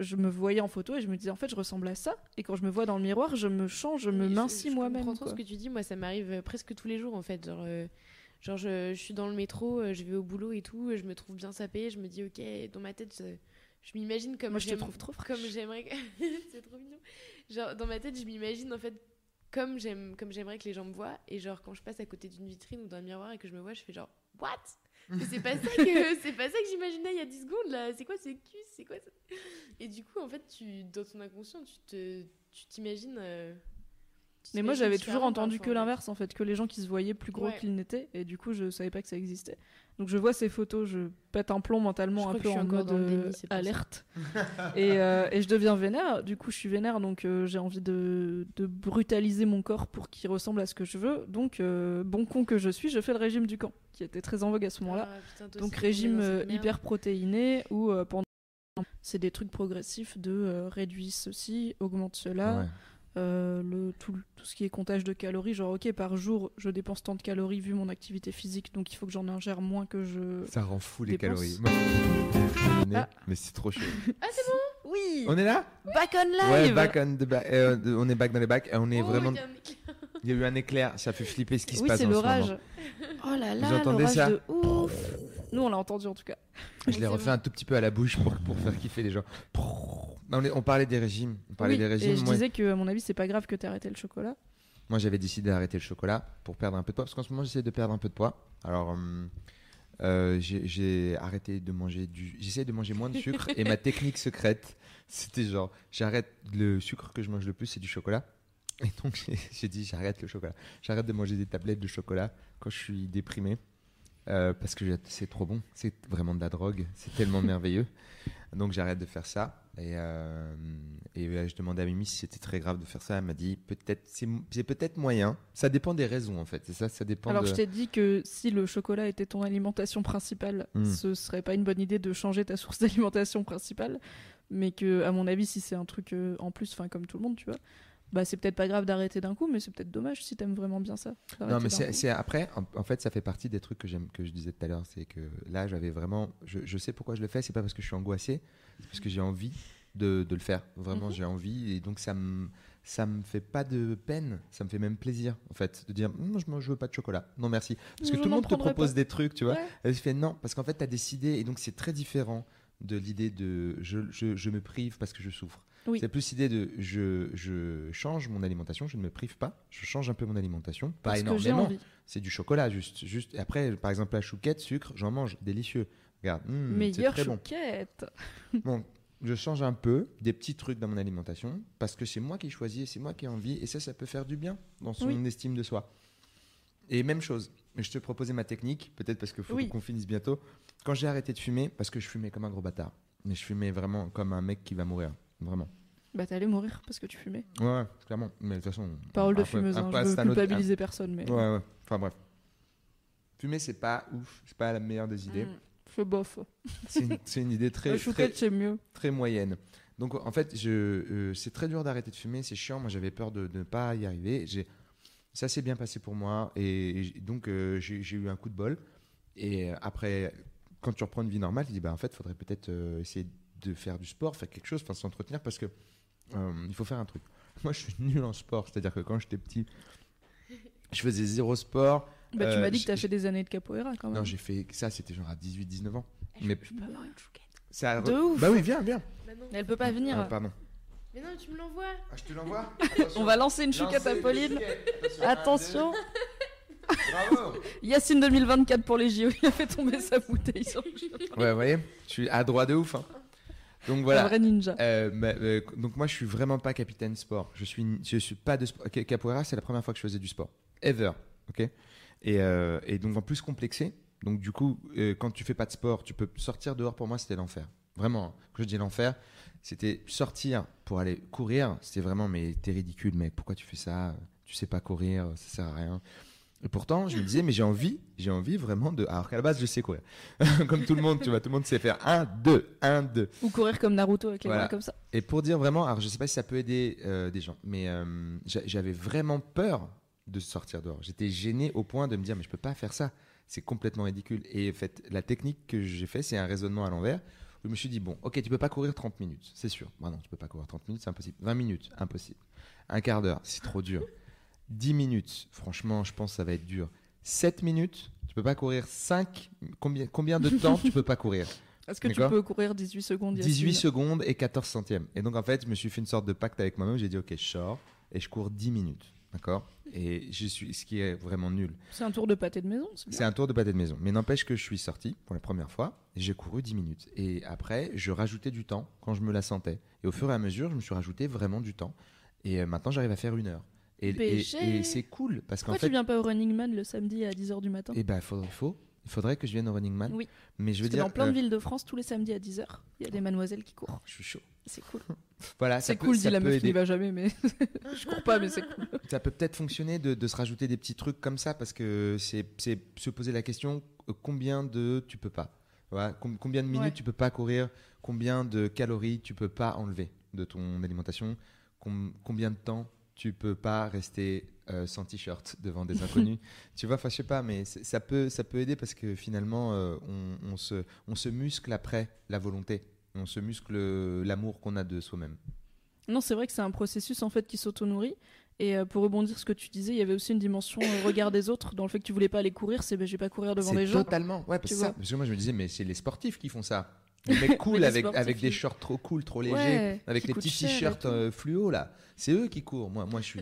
je me voyais en photo et je me disais en fait je ressemble à ça et quand je me vois dans le miroir je me change je me mincis je moi-même comprends trop quoi. ce que tu dis. Moi, ça m'arrive euh, presque tous les jours en fait. Genre, euh, genre je, je suis dans le métro, je vais au boulot et tout, euh, je me trouve bien sapée. Je me dis, ok, dans ma tête, je, je m'imagine comme Moi, je te trouve trop fraîche. comme j'aimerais. que- c'est trop mignon. Genre, dans ma tête, je m'imagine en fait comme j'aime, comme j'aimerais que les gens me voient. Et genre, quand je passe à côté d'une vitrine ou d'un miroir et que je me vois, je fais genre, what? Mais c'est pas ça que c'est pas ça que j'imaginais il y a 10 secondes là. C'est quoi ce cul? C'est quoi ça? Et du coup, en fait, tu dans ton inconscient, tu te tu t'imagines. euh, Mais moi j'avais toujours entendu que l'inverse en fait, que les gens qui se voyaient plus gros Ouais. qu'ils n'étaient et du coup je savais pas que ça existait. Donc je vois ces photos, je pète un plomb mentalement un peu en mode déni, euh, alerte et, euh, et je deviens vénère. Du coup je suis vénère donc euh, j'ai envie de, de brutaliser mon corps pour qu'il ressemble à ce que je veux. Donc euh, bon con que je suis, je fais le régime du camp qui était très en vogue à ce moment-là. Ah, Donc régime euh, merde. hyper protéiné où euh, pendant c'est des trucs progressifs de euh, réduis ceci, augmente cela. Ouais. Euh, le, tout, tout ce qui est comptage de calories, genre ok par jour je dépense tant de calories vu mon activité physique, donc il faut que j'en ingère moins que je... Ça rend fou les Dépense. calories. Moi, je connais, Ah. mais c'est trop chaud. Oui On est là? Back on live Ouais, back on the back. euh, on est back dans les bacs. et On est Oh, vraiment. il y a un éclair. Il y a eu un éclair. Ça fait flipper ce qui se Oui passe c'est en ce l'orage. moment. Oh là là, Vous entendez l'orage ça de ouf Nous on l'a entendu en tout cas. Je l'ai c'est refait bon. un tout petit peu à la bouche pour, pour faire kiffer les gens. Non, on, est- on parlait des régimes. On parlait Oui, des et régimes. je Moi, disais que à mon avis c'est pas grave que t'aies arrêté le chocolat. moi, j'avais décidé d'arrêter le chocolat pour perdre un peu de poids. Parce qu'en ce moment, j'essaie de perdre un peu de poids. Alors, hum, euh, j'ai arrêté de manger du. J'essaie de manger moins de sucre. et ma technique secrète, c'était genre, j'arrête le sucre que je mange le plus, c'est du chocolat. Et donc, j'ai- dit, j'arrête le chocolat. J'arrête de manger des tablettes de chocolat quand je suis déprimé. euh, parce que c'est trop bon. C'est vraiment de la drogue. C'est tellement merveilleux. Donc, j'arrête de faire ça. Et, euh, et euh, je demandais à Mimi si c'était très grave de faire ça. Elle m'a dit peut-être c'est peut-être moyen. Ça dépend des raisons en fait. C'est ça, ça dépend. Alors de... je t'ai dit que si le chocolat était ton alimentation principale, Hmm. ce serait pas une bonne idée de changer ta source d'alimentation principale, mais que à mon avis si c'est un truc euh, en plus, enfin comme tout le monde, tu vois, bah c'est peut-être pas grave d'arrêter d'un coup, mais c'est peut-être dommage si t'aimes vraiment bien ça. Non, mais c'est après, en, en fait, ça fait partie des trucs que j'aime, que je disais tout à l'heure. C'est que là, j'avais vraiment. Je, je sais pourquoi je le fais, c'est pas parce que je suis angoissé, c'est parce que j'ai envie de, de le faire. Vraiment, Mhm. j'ai envie. Et donc, ça me. Ça me fait pas de peine, ça me fait même plaisir en fait de dire non je, je veux pas de chocolat, non merci. Parce que Je tout le monde te propose pas. des trucs, tu vois. Ouais. Elle se fait non, parce qu'en fait, tu as décidé, et donc c'est très différent de l'idée de je, je, je me prive parce que je souffre. Oui. C'est plus l'idée de je, je change mon alimentation, je ne me prive pas, je change un peu mon alimentation, pas Parce énormément. C'est du chocolat, juste. juste. Après, par exemple, la chouquette, sucre, j'en mange, délicieux. Regarde, mmh, Meilleure très bon. chouquette. Bon, je change un peu des petits trucs dans mon alimentation parce que c'est moi qui choisis, c'est moi qui ai envie, et ça, ça peut faire du bien dans son Oui. estime de soi. Et même chose, je te proposais ma technique, peut-être parce qu'il faut Oui. qu'on finisse bientôt. Quand j'ai arrêté de fumer, parce que je fumais comme un gros bâtard, mais je fumais vraiment comme un mec qui va mourir, vraiment. Bah t'allais mourir parce que tu fumais. Ouais, ouais, clairement. Mais de toute façon. Parole de après- fumeuse, hein, après, je veux autre- culpabiliser personne, mais. Ouais, ouais. Enfin bref. Fumer, c'est pas ouf, c'est pas la meilleure des idées. Mm, Je bof. C'est une, idée très, très, c'est mieux. très moyenne. Donc en fait, je, euh, c'est très dur d'arrêter de fumer, c'est chiant. Moi, j'avais peur de, de ne pas y arriver. J'ai, ça s'est bien passé pour moi et, donc euh, j'ai, eu un coup de bol. Et euh, après, quand tu reprends une vie normale, tu dis bah en fait, il faudrait peut-être euh, essayer de faire du sport, faire quelque chose, enfin s'entretenir parce que euh, il faut faire un truc. Moi, je suis nul en sport, c'est-à-dire que quand j'étais petit, je faisais zéro sport. Bah tu Euh, m'as dit que t'as j'ai- fait des années de capoeira quand même. Non, j'ai fait ça, c'était genre à 18-19 ans. Mais Je peux avoir une chouquette. ça a re- De ouf. Bah oui, viens, viens. Bah. Elle peut pas venir. Ah, pardon. Mais non, tu me l'envoies. Ah, je te l'envoie. On va lancer une chouquette à Pauline. Attention. Bravo. Yacine 2024 pour les JO, il a fait tomber sa bouteille sur le chemin. Ouais, vous voyez, je suis à droit de ouf. hein. Donc Un voilà. vrai ninja. Euh, mais, euh, donc moi, je suis vraiment pas capitaine sport. Je suis, je suis pas de sport. Ca- Capoeira, c'est la première fois que je faisais du sport. Ever. Ok? Et, euh, et donc en plus complexé. Donc du coup, quand tu fais pas de sport, tu peux sortir dehors. Pour moi, c'était l'enfer. Vraiment. hein. Quand je dis l'enfer, c'était sortir pour aller courir. C'était vraiment, mais t'es ridicule, mec. Pourquoi tu fais ça? Tu sais pas courir, ça sert à rien. Et pourtant, je me disais, mais j'ai envie, j'ai envie vraiment de. Alors qu'à la base, je sais courir. Comme tout le monde, tu vois, tout le monde sait faire 1, 2, 1, 2. Ou courir comme Naruto avec les Voilà. bras comme ça. Et pour dire vraiment, alors je sais pas si ça peut aider euh, des gens, mais euh, j'a- j'avais vraiment peur de sortir dehors. J'étais gêné au point de me dire, mais je peux pas faire ça. C'est complètement ridicule. Et en fait, la technique que j'ai fait, c'est un raisonnement à l'envers. Je me suis dit, bon, ok, tu peux pas courir 30 minutes, c'est sûr. Bah non, tu peux pas courir 30 minutes, c'est impossible. 20 minutes, impossible. Un quart d'heure, c'est trop dur. 10 minutes, franchement, je pense que ça va être dur. 7 minutes, tu peux pas courir 5. Combien, combien de temps tu peux pas courir Est-ce que tu peux courir 18 secondes Yacine 18 secondes et 14 centièmes. Et donc, en fait, je me suis fait une sorte de pacte avec moi-même. J'ai dit, OK, je sors et je cours 10 minutes. D'accord? Et je suis, ce qui est vraiment nul. C'est un tour de pâté de maison. c'est un tour de pâté de maison. Mais n'empêche que je suis sorti pour la première fois et j'ai couru 10 minutes. Et après, je rajoutais du temps quand je me la sentais. Et au fur et à mesure, je me suis rajouté vraiment du temps. Et euh, maintenant, j'arrive à faire une heure. Et, et- BG. et c'est cool parce qu'en Pourquoi fait, tu viens pas au Running Man le samedi à 10h du matin? Eh ben, faudrait, faut, il faudrait que je vienne au Running Man. Oui. Mais je veux Parce que dire, dans plein de euh, villes de France, tous les samedis à 10h, il y a des mademoiselles qui courent. je suis chaud. C'est cool. Voilà, ça C'est peut- cool, ça dit la meuf qui n'y va jamais, mais je cours pas, mais c'est cool. Ça peut peut-être fonctionner de, de se rajouter des petits trucs comme ça parce que c'est se poser la question euh, combien de tu peux pas. Voilà, com- combien de minutes Ouais. tu peux pas courir, combien de calories tu peux pas enlever de ton alimentation, com- combien de temps tu peux pas rester euh, sans t-shirt devant des inconnus. tu vois, enfin je sais pas, mais ça peut ça peut aider parce que finalement euh, on, on se on se muscle après la volonté, on se muscle euh, l'amour qu'on a de soi-même. Non, c'est vrai que c'est un processus en fait qui s'auto-nourrit. Et euh, pour rebondir sur ce que tu disais, il y avait aussi une dimension euh, regard des autres. Dans le fait que tu voulais pas aller courir, c'est ben, je vais pas courir devant des gens. totalement. Ouais, parce, ça, parce que moi je me disais, mais c'est les sportifs qui font ça. Les mecs cool les avec, avec des shorts trop cool, trop légers, Ouais, avec les petits t-shirts euh, fluo là. C'est eux qui courent. Moi, moi je suis.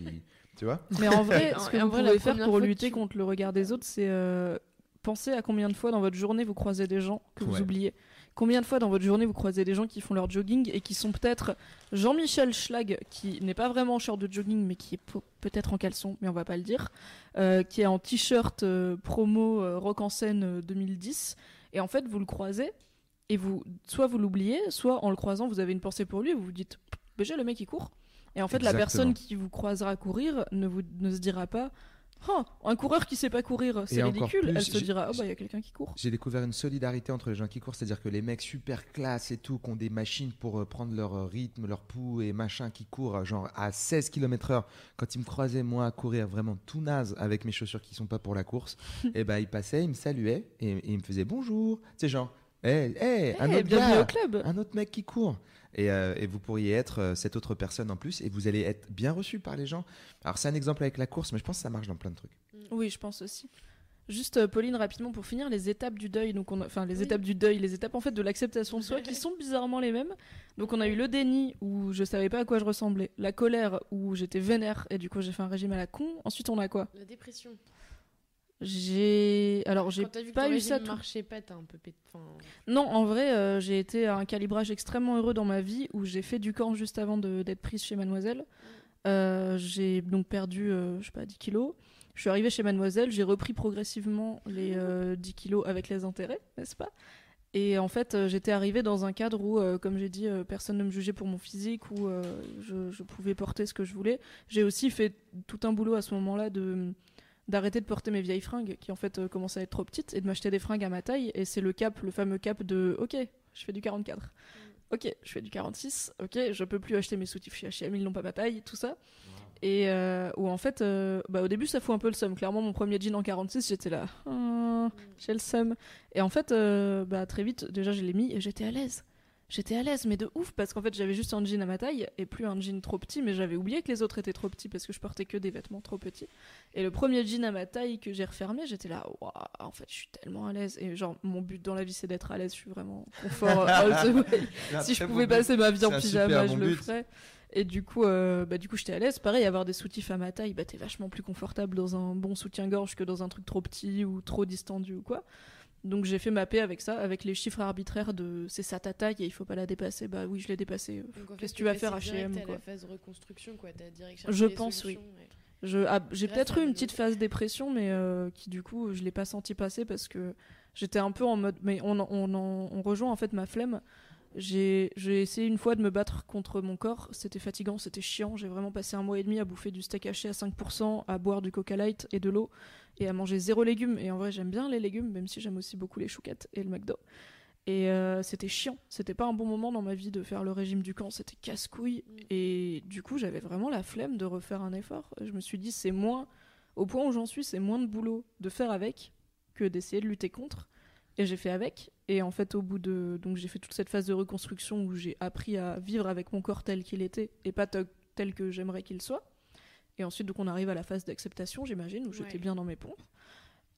tu vois Mais en vrai, ce que en vous vrai, pouvez faire pour lutter tu- contre le regard des autres, c'est euh, penser à combien de fois dans votre journée vous croisez des gens que vous Ouais. oubliez. Combien de fois dans votre journée vous croisez des gens qui font leur jogging et qui sont peut-être Jean-Michel Schlag, qui n'est pas vraiment en short de jogging, mais qui est pe- peut-être en caleçon, mais on va pas le dire, euh, qui est en t-shirt euh, promo euh, Rock en scène euh, 2010. Et en fait, vous le croisez et vous, soit vous l'oubliez, soit en le croisant, vous avez une pensée pour lui et vous vous dites, déjà le mec il court. Et en fait, la personne qui vous croisera courir ne, vous, ne se dira pas, oh, un coureur qui sait pas courir, c'est ridicule. plus, Elle se dira, oh bah il y a quelqu'un qui court. J'ai découvert une solidarité entre les gens qui courent, c'est-à-dire que les mecs super classe et tout, qui ont des machines pour euh, prendre leur euh, rythme, leur pouls et machin, qui courent euh, genre à 16 km/h, quand ils me croisaient moi à courir vraiment tout naze avec mes chaussures qui sont pas pour la course, et ben ils passaient, ils me saluaient et, et ils me faisaient bonjour. C'est genre, hé, un Eh, autre bienvenue gars, au club. un autre mec qui court. Et, euh, et vous pourriez être euh, cette autre personne en plus et vous allez être bien reçu par les gens. Alors c'est un exemple avec la course, mais je pense que ça marche dans plein de trucs. Oui, je pense aussi. Juste euh, Pauline rapidement pour finir les étapes du deuil donc on a- enfin les Oui. étapes du deuil les étapes en fait de l'acceptation de soi qui sont bizarrement les mêmes donc on a eu le déni où je savais pas à quoi je ressemblais la colère où j'étais vénère et du coup j'ai fait un régime à la con ensuite on a quoi? La dépression. J'ai alors j'ai pas eu ça tout pas, t'as un peu. Enfin, non en vrai euh, j'ai été à un calibrage extrêmement heureux dans ma vie où j'ai fait du camp juste avant de- d'être prise chez Mademoiselle. Euh, j'ai donc perdu euh, je sais pas 10 kilos. Je suis arrivée chez Mademoiselle, j'ai repris progressivement les euh, 10 kilos avec les intérêts, n'est-ce pas? Et en fait, j'étais arrivée dans un cadre où, comme j'ai dit, personne ne me jugeait pour mon physique, où je, je pouvais porter ce que je voulais. J'ai aussi fait tout un boulot à ce moment-là de d'arrêter de porter mes vieilles fringues qui en fait euh, commençaient à être trop petites et de m'acheter des fringues à ma taille. Et c'est le cap le fameux cap de ok je fais du 44 ok je fais du 46 ok je peux plus acheter mes soutifs chez H&M ils n'ont pas ma taille tout ça. Et euh, où en fait, euh, bah, au début, ça fout un peu le seum. Clairement, mon premier jean en 46, j'étais là, Ah, j'ai le seum. Et en fait, euh, bah, très vite, déjà, je l'ai mis et j'étais à l'aise. J'étais à l'aise, mais de ouf, parce qu'en fait, j'avais juste un jean à ma taille et plus un jean trop petit, mais j'avais oublié que les autres étaient trop petits parce que je portais que des vêtements trop petits. Et le premier jean à ma taille que j'ai refermé, j'étais là, waouh, en fait, je suis tellement à l'aise. Et genre, mon but dans la vie, c'est d'être à l'aise, je suis vraiment confort si je pouvais passer ma vie en pyjama, je bon le but. ferais. Et du coup, euh, bah, du coup, j'étais à l'aise. Pareil, avoir des soutifs à ma taille, bah, t'es vachement plus confortable dans un bon soutien-gorge que dans un truc trop petit ou trop distendu ou quoi. Donc j'ai fait ma paix avec ça, avec les chiffres arbitraires de c'est ça ta taille et il faut pas la dépasser. Bah oui, je l'ai dépassée. en Qu'est-ce que tu vas faire, H&M, à quoi. la phase reconstruction, quoi. Je pense, oui. ah, j'ai peut-être eu une petite phase dépression, mais euh, qui du coup, je l'ai pas senti passer parce que j'étais un peu en mode. Mais on, on rejoint en fait ma flemme. J'ai essayé une fois de me battre contre mon corps. C'était fatigant, c'était chiant. J'ai vraiment passé un mois et demi à bouffer du steak haché à 5%, à boire du coca light et de l'eau, et à manger zéro légumes. Et en vrai, j'aime bien les légumes, même si j'aime aussi beaucoup les chouquettes et le McDo. Et euh, c'était chiant. C'était pas un bon moment dans ma vie de faire le régime du camp. C'était casse-couille. Et du coup, j'avais vraiment la flemme de refaire un effort. Je me suis dit, c'est moins, au point où j'en suis, c'est moins de boulot de faire avec que d'essayer de lutter contre. Et j'ai fait avec. Et en fait, au bout de. Donc, j'ai fait toute cette phase de reconstruction où j'ai appris à vivre avec mon corps tel qu'il était et pas te- tel que j'aimerais qu'il soit. Et ensuite, donc, on arrive à la phase d'acceptation, j'imagine, où j'étais Ouais. bien dans mes pompes.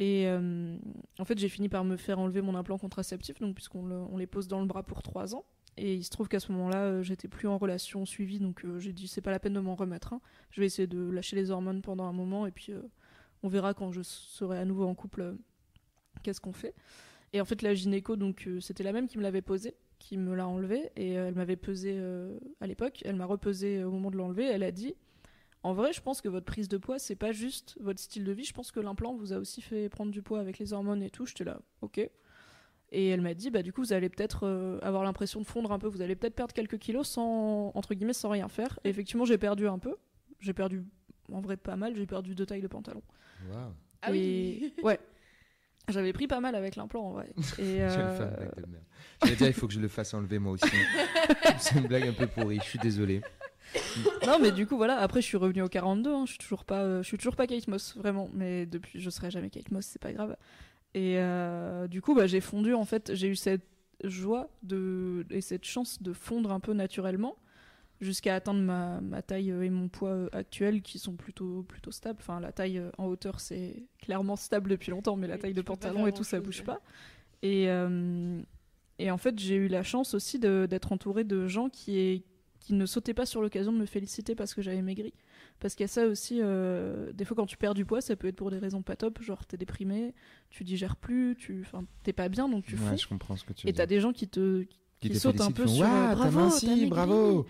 Et euh, en fait, j'ai fini par me faire enlever mon implant contraceptif, donc puisqu'on le- on les pose dans le bras pour 3 ans. Et il se trouve qu'à ce moment-là, euh, j'étais plus en relation suivie, donc euh, j'ai dit c'est pas la peine de m'en remettre. hein. Je vais essayer de lâcher les hormones pendant un moment, et puis on verra quand je serai à nouveau en couple qu'est-ce qu'on fait. Et en fait, la gynéco, donc euh, c'était la même qui me l'avait posé, qui me l'a enlevé, et euh, elle m'avait pesé euh, à l'époque. Elle m'a repesé au moment de l'enlever. Elle a dit en vrai, je pense que votre prise de poids, c'est pas juste votre style de vie. Je pense que l'implant vous a aussi fait prendre du poids avec les hormones et tout. J'étais là, ok. Et elle m'a dit, bah du coup, vous allez peut-être euh, avoir l'impression de fondre un peu. Vous allez peut-être perdre quelques kilos sans entre guillemets sans rien faire. Et effectivement, j'ai perdu un peu. J'ai perdu en vrai pas mal. J'ai perdu deux tailles de pantalon. Waouh. Ah oui. Ouais. J'avais pris pas mal avec l'implant en vrai. Et, euh, faire, blague de merde. J'allais dire, il faut que je le fasse enlever moi aussi. C'est une blague un peu pourrie, je suis désolé. non mais du coup voilà après je suis revenue au 42 hein, je suis toujours pas euh, je suis toujours pas Kate Moss vraiment mais depuis je serai jamais Kate Moss c'est pas grave et euh, du coup bah, j'ai fondu en fait j'ai eu cette joie de et cette chance de fondre un peu naturellement jusqu'à atteindre ma, ma taille euh, et mon poids euh, actuel qui sont plutôt plutôt stables enfin la taille euh, en hauteur c'est clairement stable depuis longtemps mais la Oui, taille de pantalon et tout ça bouge ouais. pas et euh, et en fait j'ai eu la chance aussi d'être entourée de gens qui est qui ne sautaient pas sur l'occasion de me féliciter parce que j'avais maigri. Parce qu'il y a ça aussi, euh, des fois quand tu perds du poids, ça peut être pour des raisons pas top, genre t'es déprimé, tu digères plus, tu, enfin t'es pas bien donc tu Ouais, je comprends ce que tu veux Et t'as des gens qui te, Qui qui te sautent un peu sur Waouh, bravo, minci, bravo.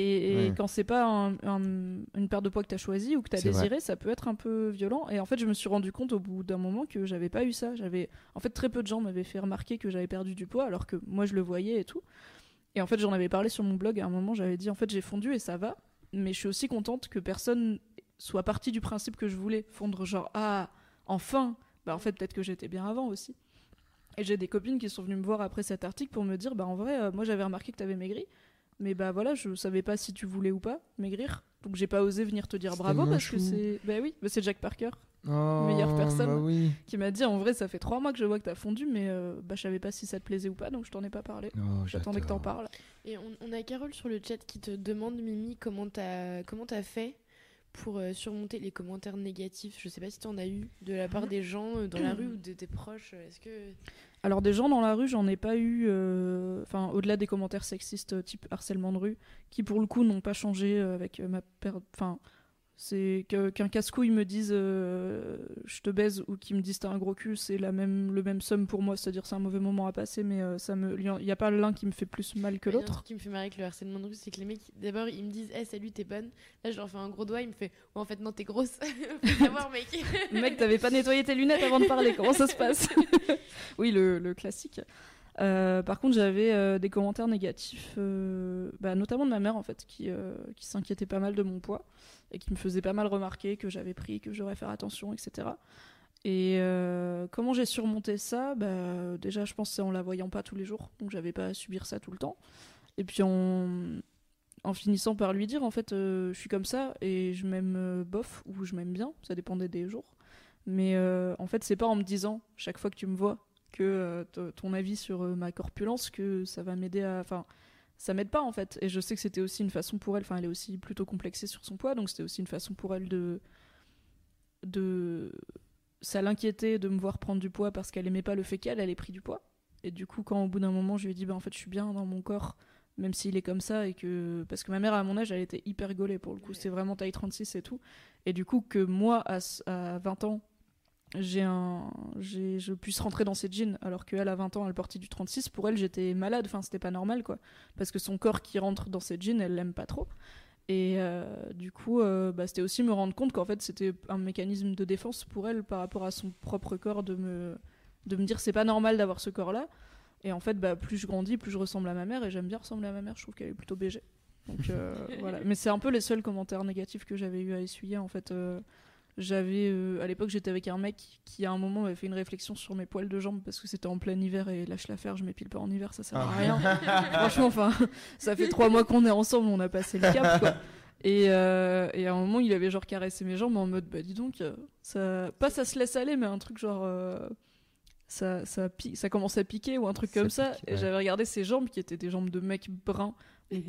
Et, et Ouais. quand c'est pas un- un- une paire de poids que tu as choisi ou que tu as vrai. désiré, ça peut être un peu violent. Et en fait, je me suis rendu compte au bout d'un moment que j'avais pas eu ça. J'avais, en fait, très peu de gens m'avaient fait remarquer que j'avais perdu du poids, alors que moi je le voyais et tout. Et en fait, j'en avais parlé sur mon blog. À un moment, j'avais dit en fait, j'ai fondu et ça va. Mais je suis aussi contente que personne soit parti du principe que je voulais fondre, genre ah enfin. Bah en fait, peut-être que j'étais bien avant aussi. Et j'ai des copines qui sont venues me voir après cet article pour me dire bah en vrai, euh, moi j'avais remarqué que t'avais maigri. Mais bah voilà, je savais pas si tu voulais ou pas maigrir. Donc j'ai pas osé venir te dire bravo parce que c'est. Bah oui, bah c'est Jack Parker Oh, Meilleure personne. Bah oui. qui m'a dit en vrai, ça fait trois mois que je vois que t'as fondu, mais euh, bah je savais pas si ça te plaisait ou pas, donc je t'en ai pas parlé. Oh, J'attendais que t'en parles. Et on, on a Carole sur le chat qui te demande, Mimi, comment t'as comment t'as fait pour euh, surmonter les commentaires négatifs. Je sais pas si t'en as eu de la part des gens euh, dans la rue ou de tes proches. Est-ce que Alors des gens dans la rue, j'en ai pas eu, euh, enfin au-delà des commentaires sexistes euh, type harcèlement de rue, qui pour le coup n'ont pas changé euh, avec ma. Enfin, c'est que- qu'un casse-couille me dise euh, je te baise ou qu'il me dise t'as un gros cul, c'est la même le même somme pour moi, c'est-à-dire c'est un mauvais moment à passer, mais euh, ça me, il y a pas l'un qui me fait plus mal que Il l'autre. truc qui me fait marrer avec le harcèlement de rue, c'est que les mecs, d'abord, ils me disent, hey, salut, t'es bonne. Là, je leur fais un gros doigt, ils me fait, ouais, en fait, non, t'es grosse. Faut savoir, mec. Mec, t'avais pas nettoyé tes lunettes avant de parler, comment ça se passe? Oui, le, le classique. Euh, par contre, j'avais euh, des commentaires négatifs, euh, bah, notamment de ma mère en fait, qui, qui s'inquiétait pas mal de mon poids et qui me faisait pas mal remarquer que j'avais pris, que je devrais faire attention, etc. Et comment j'ai surmonté ça? Bah, Déjà, je pense c'est en la voyant pas tous les jours, donc j'avais pas à subir ça tout le temps. Et puis en, en finissant par lui dire, en fait, je suis comme ça et je m'aime bof ou je m'aime bien, ça dépendait des jours. Mais en fait, c'est pas en me disant chaque fois que tu me vois que euh, ton avis sur euh, ma corpulence que ça va m'aider à. Enfin, ça m'aide pas en fait. Et je sais que c'était aussi une façon pour elle. Enfin, elle est aussi plutôt complexée sur son poids, donc c'était aussi une façon pour elle de. de. Ça l'inquiétait de me voir prendre du poids parce qu'elle aimait pas le fait qu'elle, elle ait pris du poids. Et du coup, quand au bout d'un moment, je lui ai dit, bah en fait, je suis bien dans mon corps, même s'il est comme ça, et que. Parce que ma mère, à mon âge, elle était hyper gaulée pour le coup. C'était vraiment taille 36 et tout. Et du coup, que moi, à, à 20 ans, j'ai un j'ai je puisse rentrer dans ses jeans alors qu'elle à 20 ans elle portait du 36 pour elle j'étais malade enfin c'était pas normal quoi. Parce que son corps qui rentre dans ses jeans elle l'aime pas trop. Et euh, du coup euh, bah, c'était aussi me rendre compte qu'en fait c'était un mécanisme de défense pour elle par rapport à son propre corps de me de me dire c'est pas normal d'avoir ce corps là et en fait bah, plus je grandis plus je ressemble à ma mère et j'aime bien ressembler à ma mère je trouve qu'elle est plutôt BG donc euh, voilà. Mais c'est un peu les seuls commentaires négatifs que j'avais eu à essuyer en fait j'avais euh, à l'époque j'étais avec un mec qui à un moment m'avait fait une réflexion sur mes poils de jambes parce que c'était en plein hiver et lâche l'affaire je m'épile pas en hiver ça sert à rien. Franchement enfin ça fait trois mois qu'on est ensemble on a passé le cap quoi. Et, euh, et à un moment il avait genre caressé mes jambes en mode bah dis donc ça pas ça se laisse aller mais un truc genre euh, ça ça pique, ça commence à piquer ou un truc Ça comme ça. et j'avais regardé ses jambes qui étaient des jambes de mec brun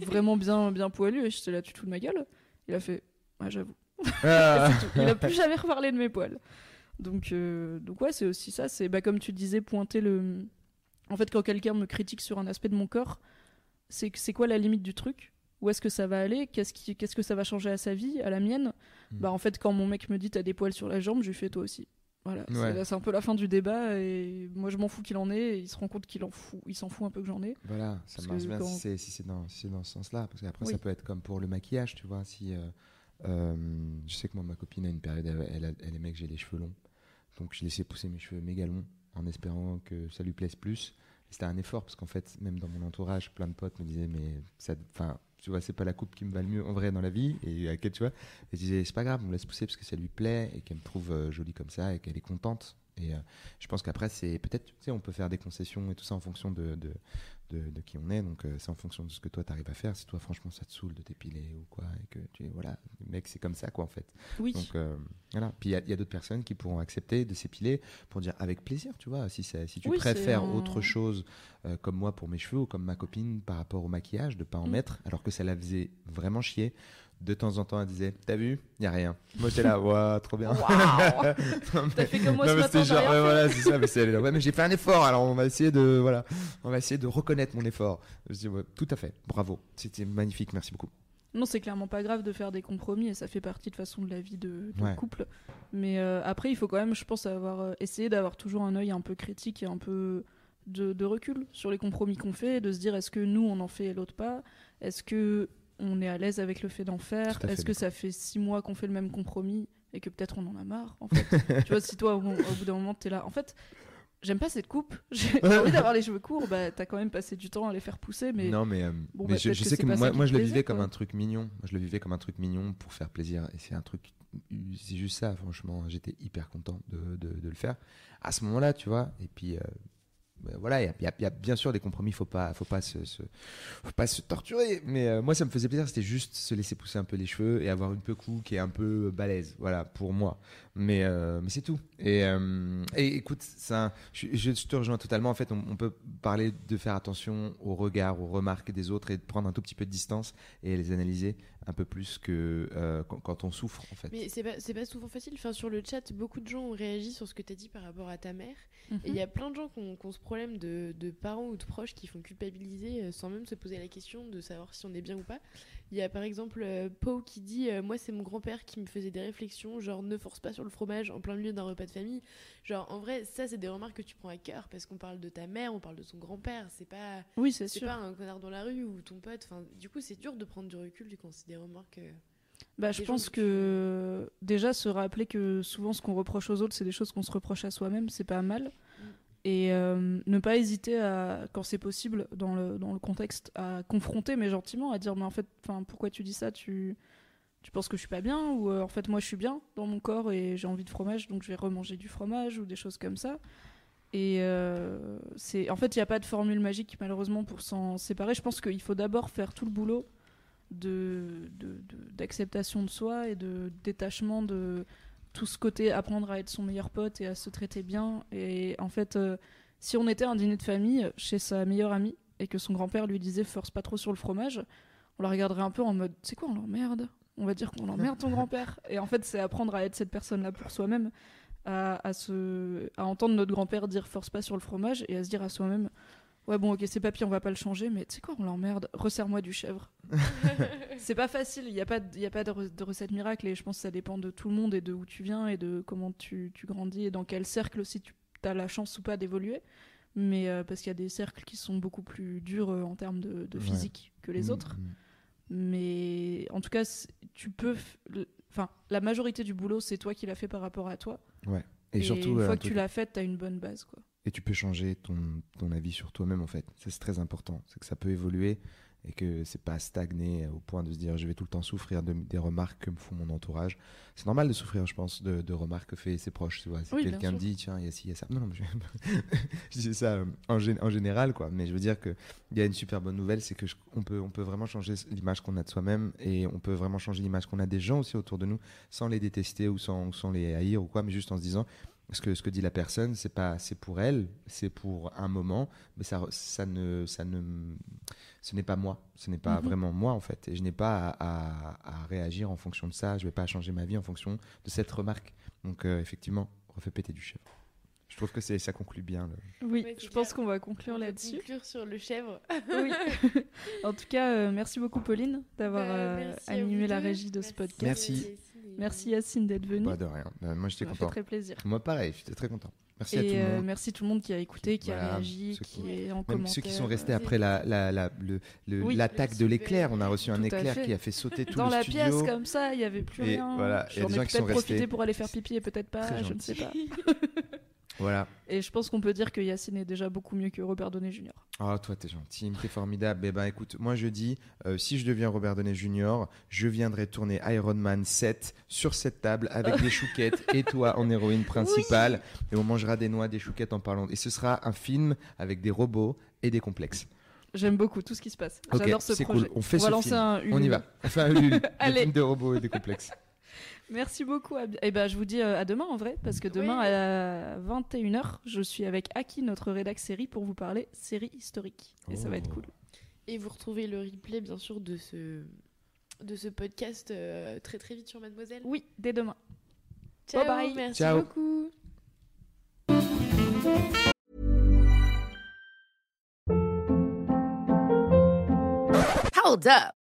vraiment bien bien poilu et j'étais là tu te fous de ma gueule? Il a fait ouais j'avoue Tout. Il a plus jamais reparlé de mes poils. Donc, euh, donc ouais, c'est aussi ça. C'est bah, comme tu disais, pointer le. En fait, quand quelqu'un me critique sur un aspect de mon corps, c'est c'est quoi la limite du truc? Où est-ce que ça va aller? Qu'est-ce qui, qu'est-ce que ça va changer à sa vie, à la mienne? Mm. Bah en fait, quand mon mec me dit t'as des poils sur la jambe, je lui fais toi aussi. Voilà, c'est- Ouais. là, c'est un peu la fin du débat et moi je m'en fous qu'il en ait et il se rend compte qu'il en fout, il s'en fout un peu que j'en ai. Voilà, ça marche bien quand- si c'est si dans, si c'est dans ce sens-là. Parce qu'après, Oui. ça peut être comme pour le maquillage, tu vois. Si, euh, euh, je sais que moi, ma copine, à une période, elle, elle, aimait que j'ai les cheveux longs. Donc, je laissais pousser mes cheveux méga longs en espérant que ça lui plaise plus. C'était un effort parce qu'en fait, même dans mon entourage, plein de potes me disaient, mais enfin, tu vois, c'est pas la coupe qui me va le mieux en vrai dans la vie. Et à quel, tu vois, je disais, c'est pas grave, on me laisse pousser parce que ça lui plaît et qu'elle me trouve euh, jolie comme ça et qu'elle est contente. Et euh, je pense qu'après, c'est peut-être, tu sais, on peut faire des concessions et tout ça en fonction de, de, de, de qui on est. Donc, euh, c'est en fonction de ce que toi, tu arrives à faire. Si toi, franchement, ça te saoule de t'épiler ou quoi, et que tu es, voilà, mec, c'est comme ça, quoi, en fait. Oui. Donc, euh, voilà. Puis, il y a, d'autres personnes qui pourront accepter de s'épiler pour dire avec plaisir, tu vois. Si, si tu Oui, préfères autre chose, euh, comme moi pour mes cheveux ou comme ma copine par rapport au maquillage, de pas en Mm. mettre, alors que ça la faisait vraiment chier. De temps en temps, elle disait T'as vu? Il n'y a rien. Moi, j'étais là, Waouh, trop bien. T'as fait comme moi Non, ce matin, genre, ouais, voilà, c'est ça. Mais, c'est- là, ouais, mais j'ai fait un effort, alors on va essayer de, voilà, on va essayer de reconnaître mon effort. Je dis, ouais, tout à fait, bravo, c'était magnifique, merci beaucoup. Non, c'est clairement pas grave de faire des compromis et ça fait partie de façon de la vie de, de Ouais. couple. Mais euh, après, il faut quand même, je pense, avoir euh, essayer d'avoir toujours un œil un peu critique et un peu de, de recul sur les compromis qu'on fait, de se dire est-ce que nous on en fait et l'autre pas? Est-ce que on est à l'aise avec le fait d'en faire Est-ce que ça fait six mois qu'on fait le même compromis et que peut-être on en a marre en fait? Tu vois, si toi, au, au bout d'un moment, t'es là. En fait, j'aime pas cette coupe. J'ai envie d'avoir les cheveux courts. Bah, t'as quand même passé du temps à les faire pousser, mais non, mais, euh, bon, mais bah, je, sais que moi, moi je le vivais comme un truc mignon. Moi, je le vivais comme un truc mignon pour faire plaisir. Et c'est un truc, c'est juste ça, franchement. J'étais hyper content de, de- de le faire à ce moment-là, tu vois. Et puis. euh, voilà, il y a- bien sûr des compromis, faut pas, faut pas se, faut pas se torturer. Mais euh, moi, ça me faisait plaisir, c'était juste se laisser pousser un peu les cheveux et avoir une peau qui est un peu balèze, voilà, pour moi. Mais, euh, mais c'est tout. Et, euh, et écoute, ça, je, je te rejoins totalement. En fait, on, on peut parler de faire attention aux regards, aux remarques des autres et de prendre un tout petit peu de distance et les analyser un peu plus que euh, quand, quand on souffre, en fait. Mais c'est pas, c'est pas souvent facile. Enfin, sur le chat, beaucoup de gens ont réagi sur ce que tu as dit par rapport à ta mère. Mhm. Et il y a plein de gens qui ont, qui ont ce problème de, de parents ou de proches qui font culpabiliser euh, sans même se poser la question de savoir si on est bien ou pas. Il y a par exemple euh, Pau qui dit euh, Moi, c'est mon grand-père qui me faisait des réflexions, genre ne force pas sur le fromage en plein milieu d'un repas de famille. Genre, en vrai, ça, c'est des remarques que tu prends à cœur parce qu'on parle de ta mère, on parle de son grand-père. C'est pas. oui, c'est pas un connard dans la rue ou ton pote. Enfin, du coup, c'est dur de prendre du recul quand c'est des remarques. euh, Bah, je pense que que déjà se rappeler que souvent ce qu'on reproche aux autres, c'est des choses qu'on se reproche à soi-même, c'est pas mal. Et euh, ne pas hésiter à, quand c'est possible, dans le, dans le contexte, à confronter, mais gentiment, à dire mais en fait, pourquoi tu dis ça? Tu, tu penses que je suis pas bien? Ou euh, en fait, moi je suis bien dans mon corps et j'ai envie de fromage, donc je vais remanger du fromage ou des choses comme ça. Et euh, en fait, il n'y a pas de formule magique malheureusement pour s'en séparer. Je pense qu'il faut d'abord faire tout le boulot de, de- de- d'acceptation de, soi et de détachement de tout ce côté apprendre à être son meilleur pote et à se traiter bien. Et en fait, euh, si on était à un dîner de famille chez sa meilleure amie et que son grand-père lui disait force pas trop sur le fromage, on la regarderait un peu en mode c'est quoi on l'emmerde? On va dire qu'on emmerde ton grand-père. Et en fait, c'est apprendre à être cette personne-là pour soi-même, à, à, se, à entendre notre grand-père dire force pas sur le fromage et à se dire à soi-même ouais bon ok c'est papy on va pas le changer mais tu sais quoi on l'emmerde resserre-moi du chèvre c'est pas facile, il n'y a pas, de- il y a pas de, re- de recette miracle et je pense que ça dépend de tout le monde et de où tu viens et de comment tu, tu grandis et dans quel cercle aussi tu as la chance ou pas d'évoluer. Mais euh, parce qu'il y a des cercles qui sont beaucoup plus durs euh, en termes de, de Ouais. physique que les Mm, autres. mm. Mais en tout cas, tu peux. Enfin, la majorité du boulot, c'est toi qui l'as fait par rapport à toi. Et, surtout, une euh, fois que tu l'as fait, t'as une bonne base. Quoi. Et tu peux changer ton, ton avis sur toi-même en fait. C'est très important. C'est que ça peut évoluer et que c'est pas stagner au point de se dire je vais tout le temps souffrir de- des remarques que me font mon entourage. C'est normal de souffrir, je pense, de, de remarques que fait ses proches. Tu vois, si Oui, quelqu'un me dit tiens il y a ci, il y a ça. Non, non, je, je dis ça euh, en, gé- en général quoi. Mais je veux dire que il y a une super bonne nouvelle, c'est que je- on peut on peut vraiment changer l'image qu'on a de soi-même et on peut vraiment changer l'image qu'on a des gens aussi autour de nous sans les détester ou sans, ou sans les haïr ou quoi, mais juste en se disant ce que, ce que dit la personne, c'est pas, c'est pour elle, c'est pour un moment, mais ça, ça ne, ça ne, ce n'est pas moi, ce n'est pas Mhm. vraiment moi en fait, et je n'ai pas à, à- à réagir en fonction de ça, je vais pas changer ma vie en fonction de cette remarque. Donc euh, effectivement, refait péter du chèvre. Je trouve que ça conclut bien. Le... Oui, Ouais, je pense qu'on va On conclure va là-dessus. Conclure sur le chèvre. oui. en tout cas, euh, merci beaucoup, Pauline, d'avoir Bah, euh, animé la régie de ce podcast. Merci. Merci Yacine d'être venue. Pas de rien. Euh, moi Ça j'étais m'a fait content. très plaisir. Moi pareil, j'étais très content. Merci à tout le euh, monde. merci tout le monde qui a écouté, qui a réagi, qui qui- est en Même commentaire. ceux qui sont restés euh, après la, la, la- Oui. l'attaque de l'éclair. On a reçu un éclair fait. qui a fait sauter tout Dans le la studio. pièce comme ça, il n'y avait plus Et rien. voilà, il y a J'en des ai gens qui peut-être sont profité restés. pour aller faire pipi et peut-être pas, je ne sais pas. Voilà. Et je pense qu'on peut dire que Yacine est déjà beaucoup mieux que Robert Downey Jr. Oh, toi, t'es gentil, t'es formidable. Eh ben, écoute, moi, je dis, euh, si je deviens Robert Downey Jr., je viendrai tourner Iron Man 7 sur cette table avec des chouquettes et toi en héroïne principale. Et on mangera des noix, des chouquettes en parlant. Et ce sera un film avec des robots et des complexes. J'aime beaucoup tout ce qui se passe. J'adore ce projet. cool. On fait va ce lancer film. un On y va. Enfin, un Ulule, un Allez. film de robots et des complexes. Merci beaucoup. bi- Eh ben, je vous dis euh, à demain en vrai, parce que demain Oui. à 21h, je suis avec Aki, notre rédac série, pour vous parler série historique. Et ça va être Oh. cool. Et vous retrouvez le replay, bien sûr, de ce, de ce podcast euh, très très vite sur Mademoiselle. Oui, dès demain. Ciao, bye. merci Ciao. beaucoup. Hold up.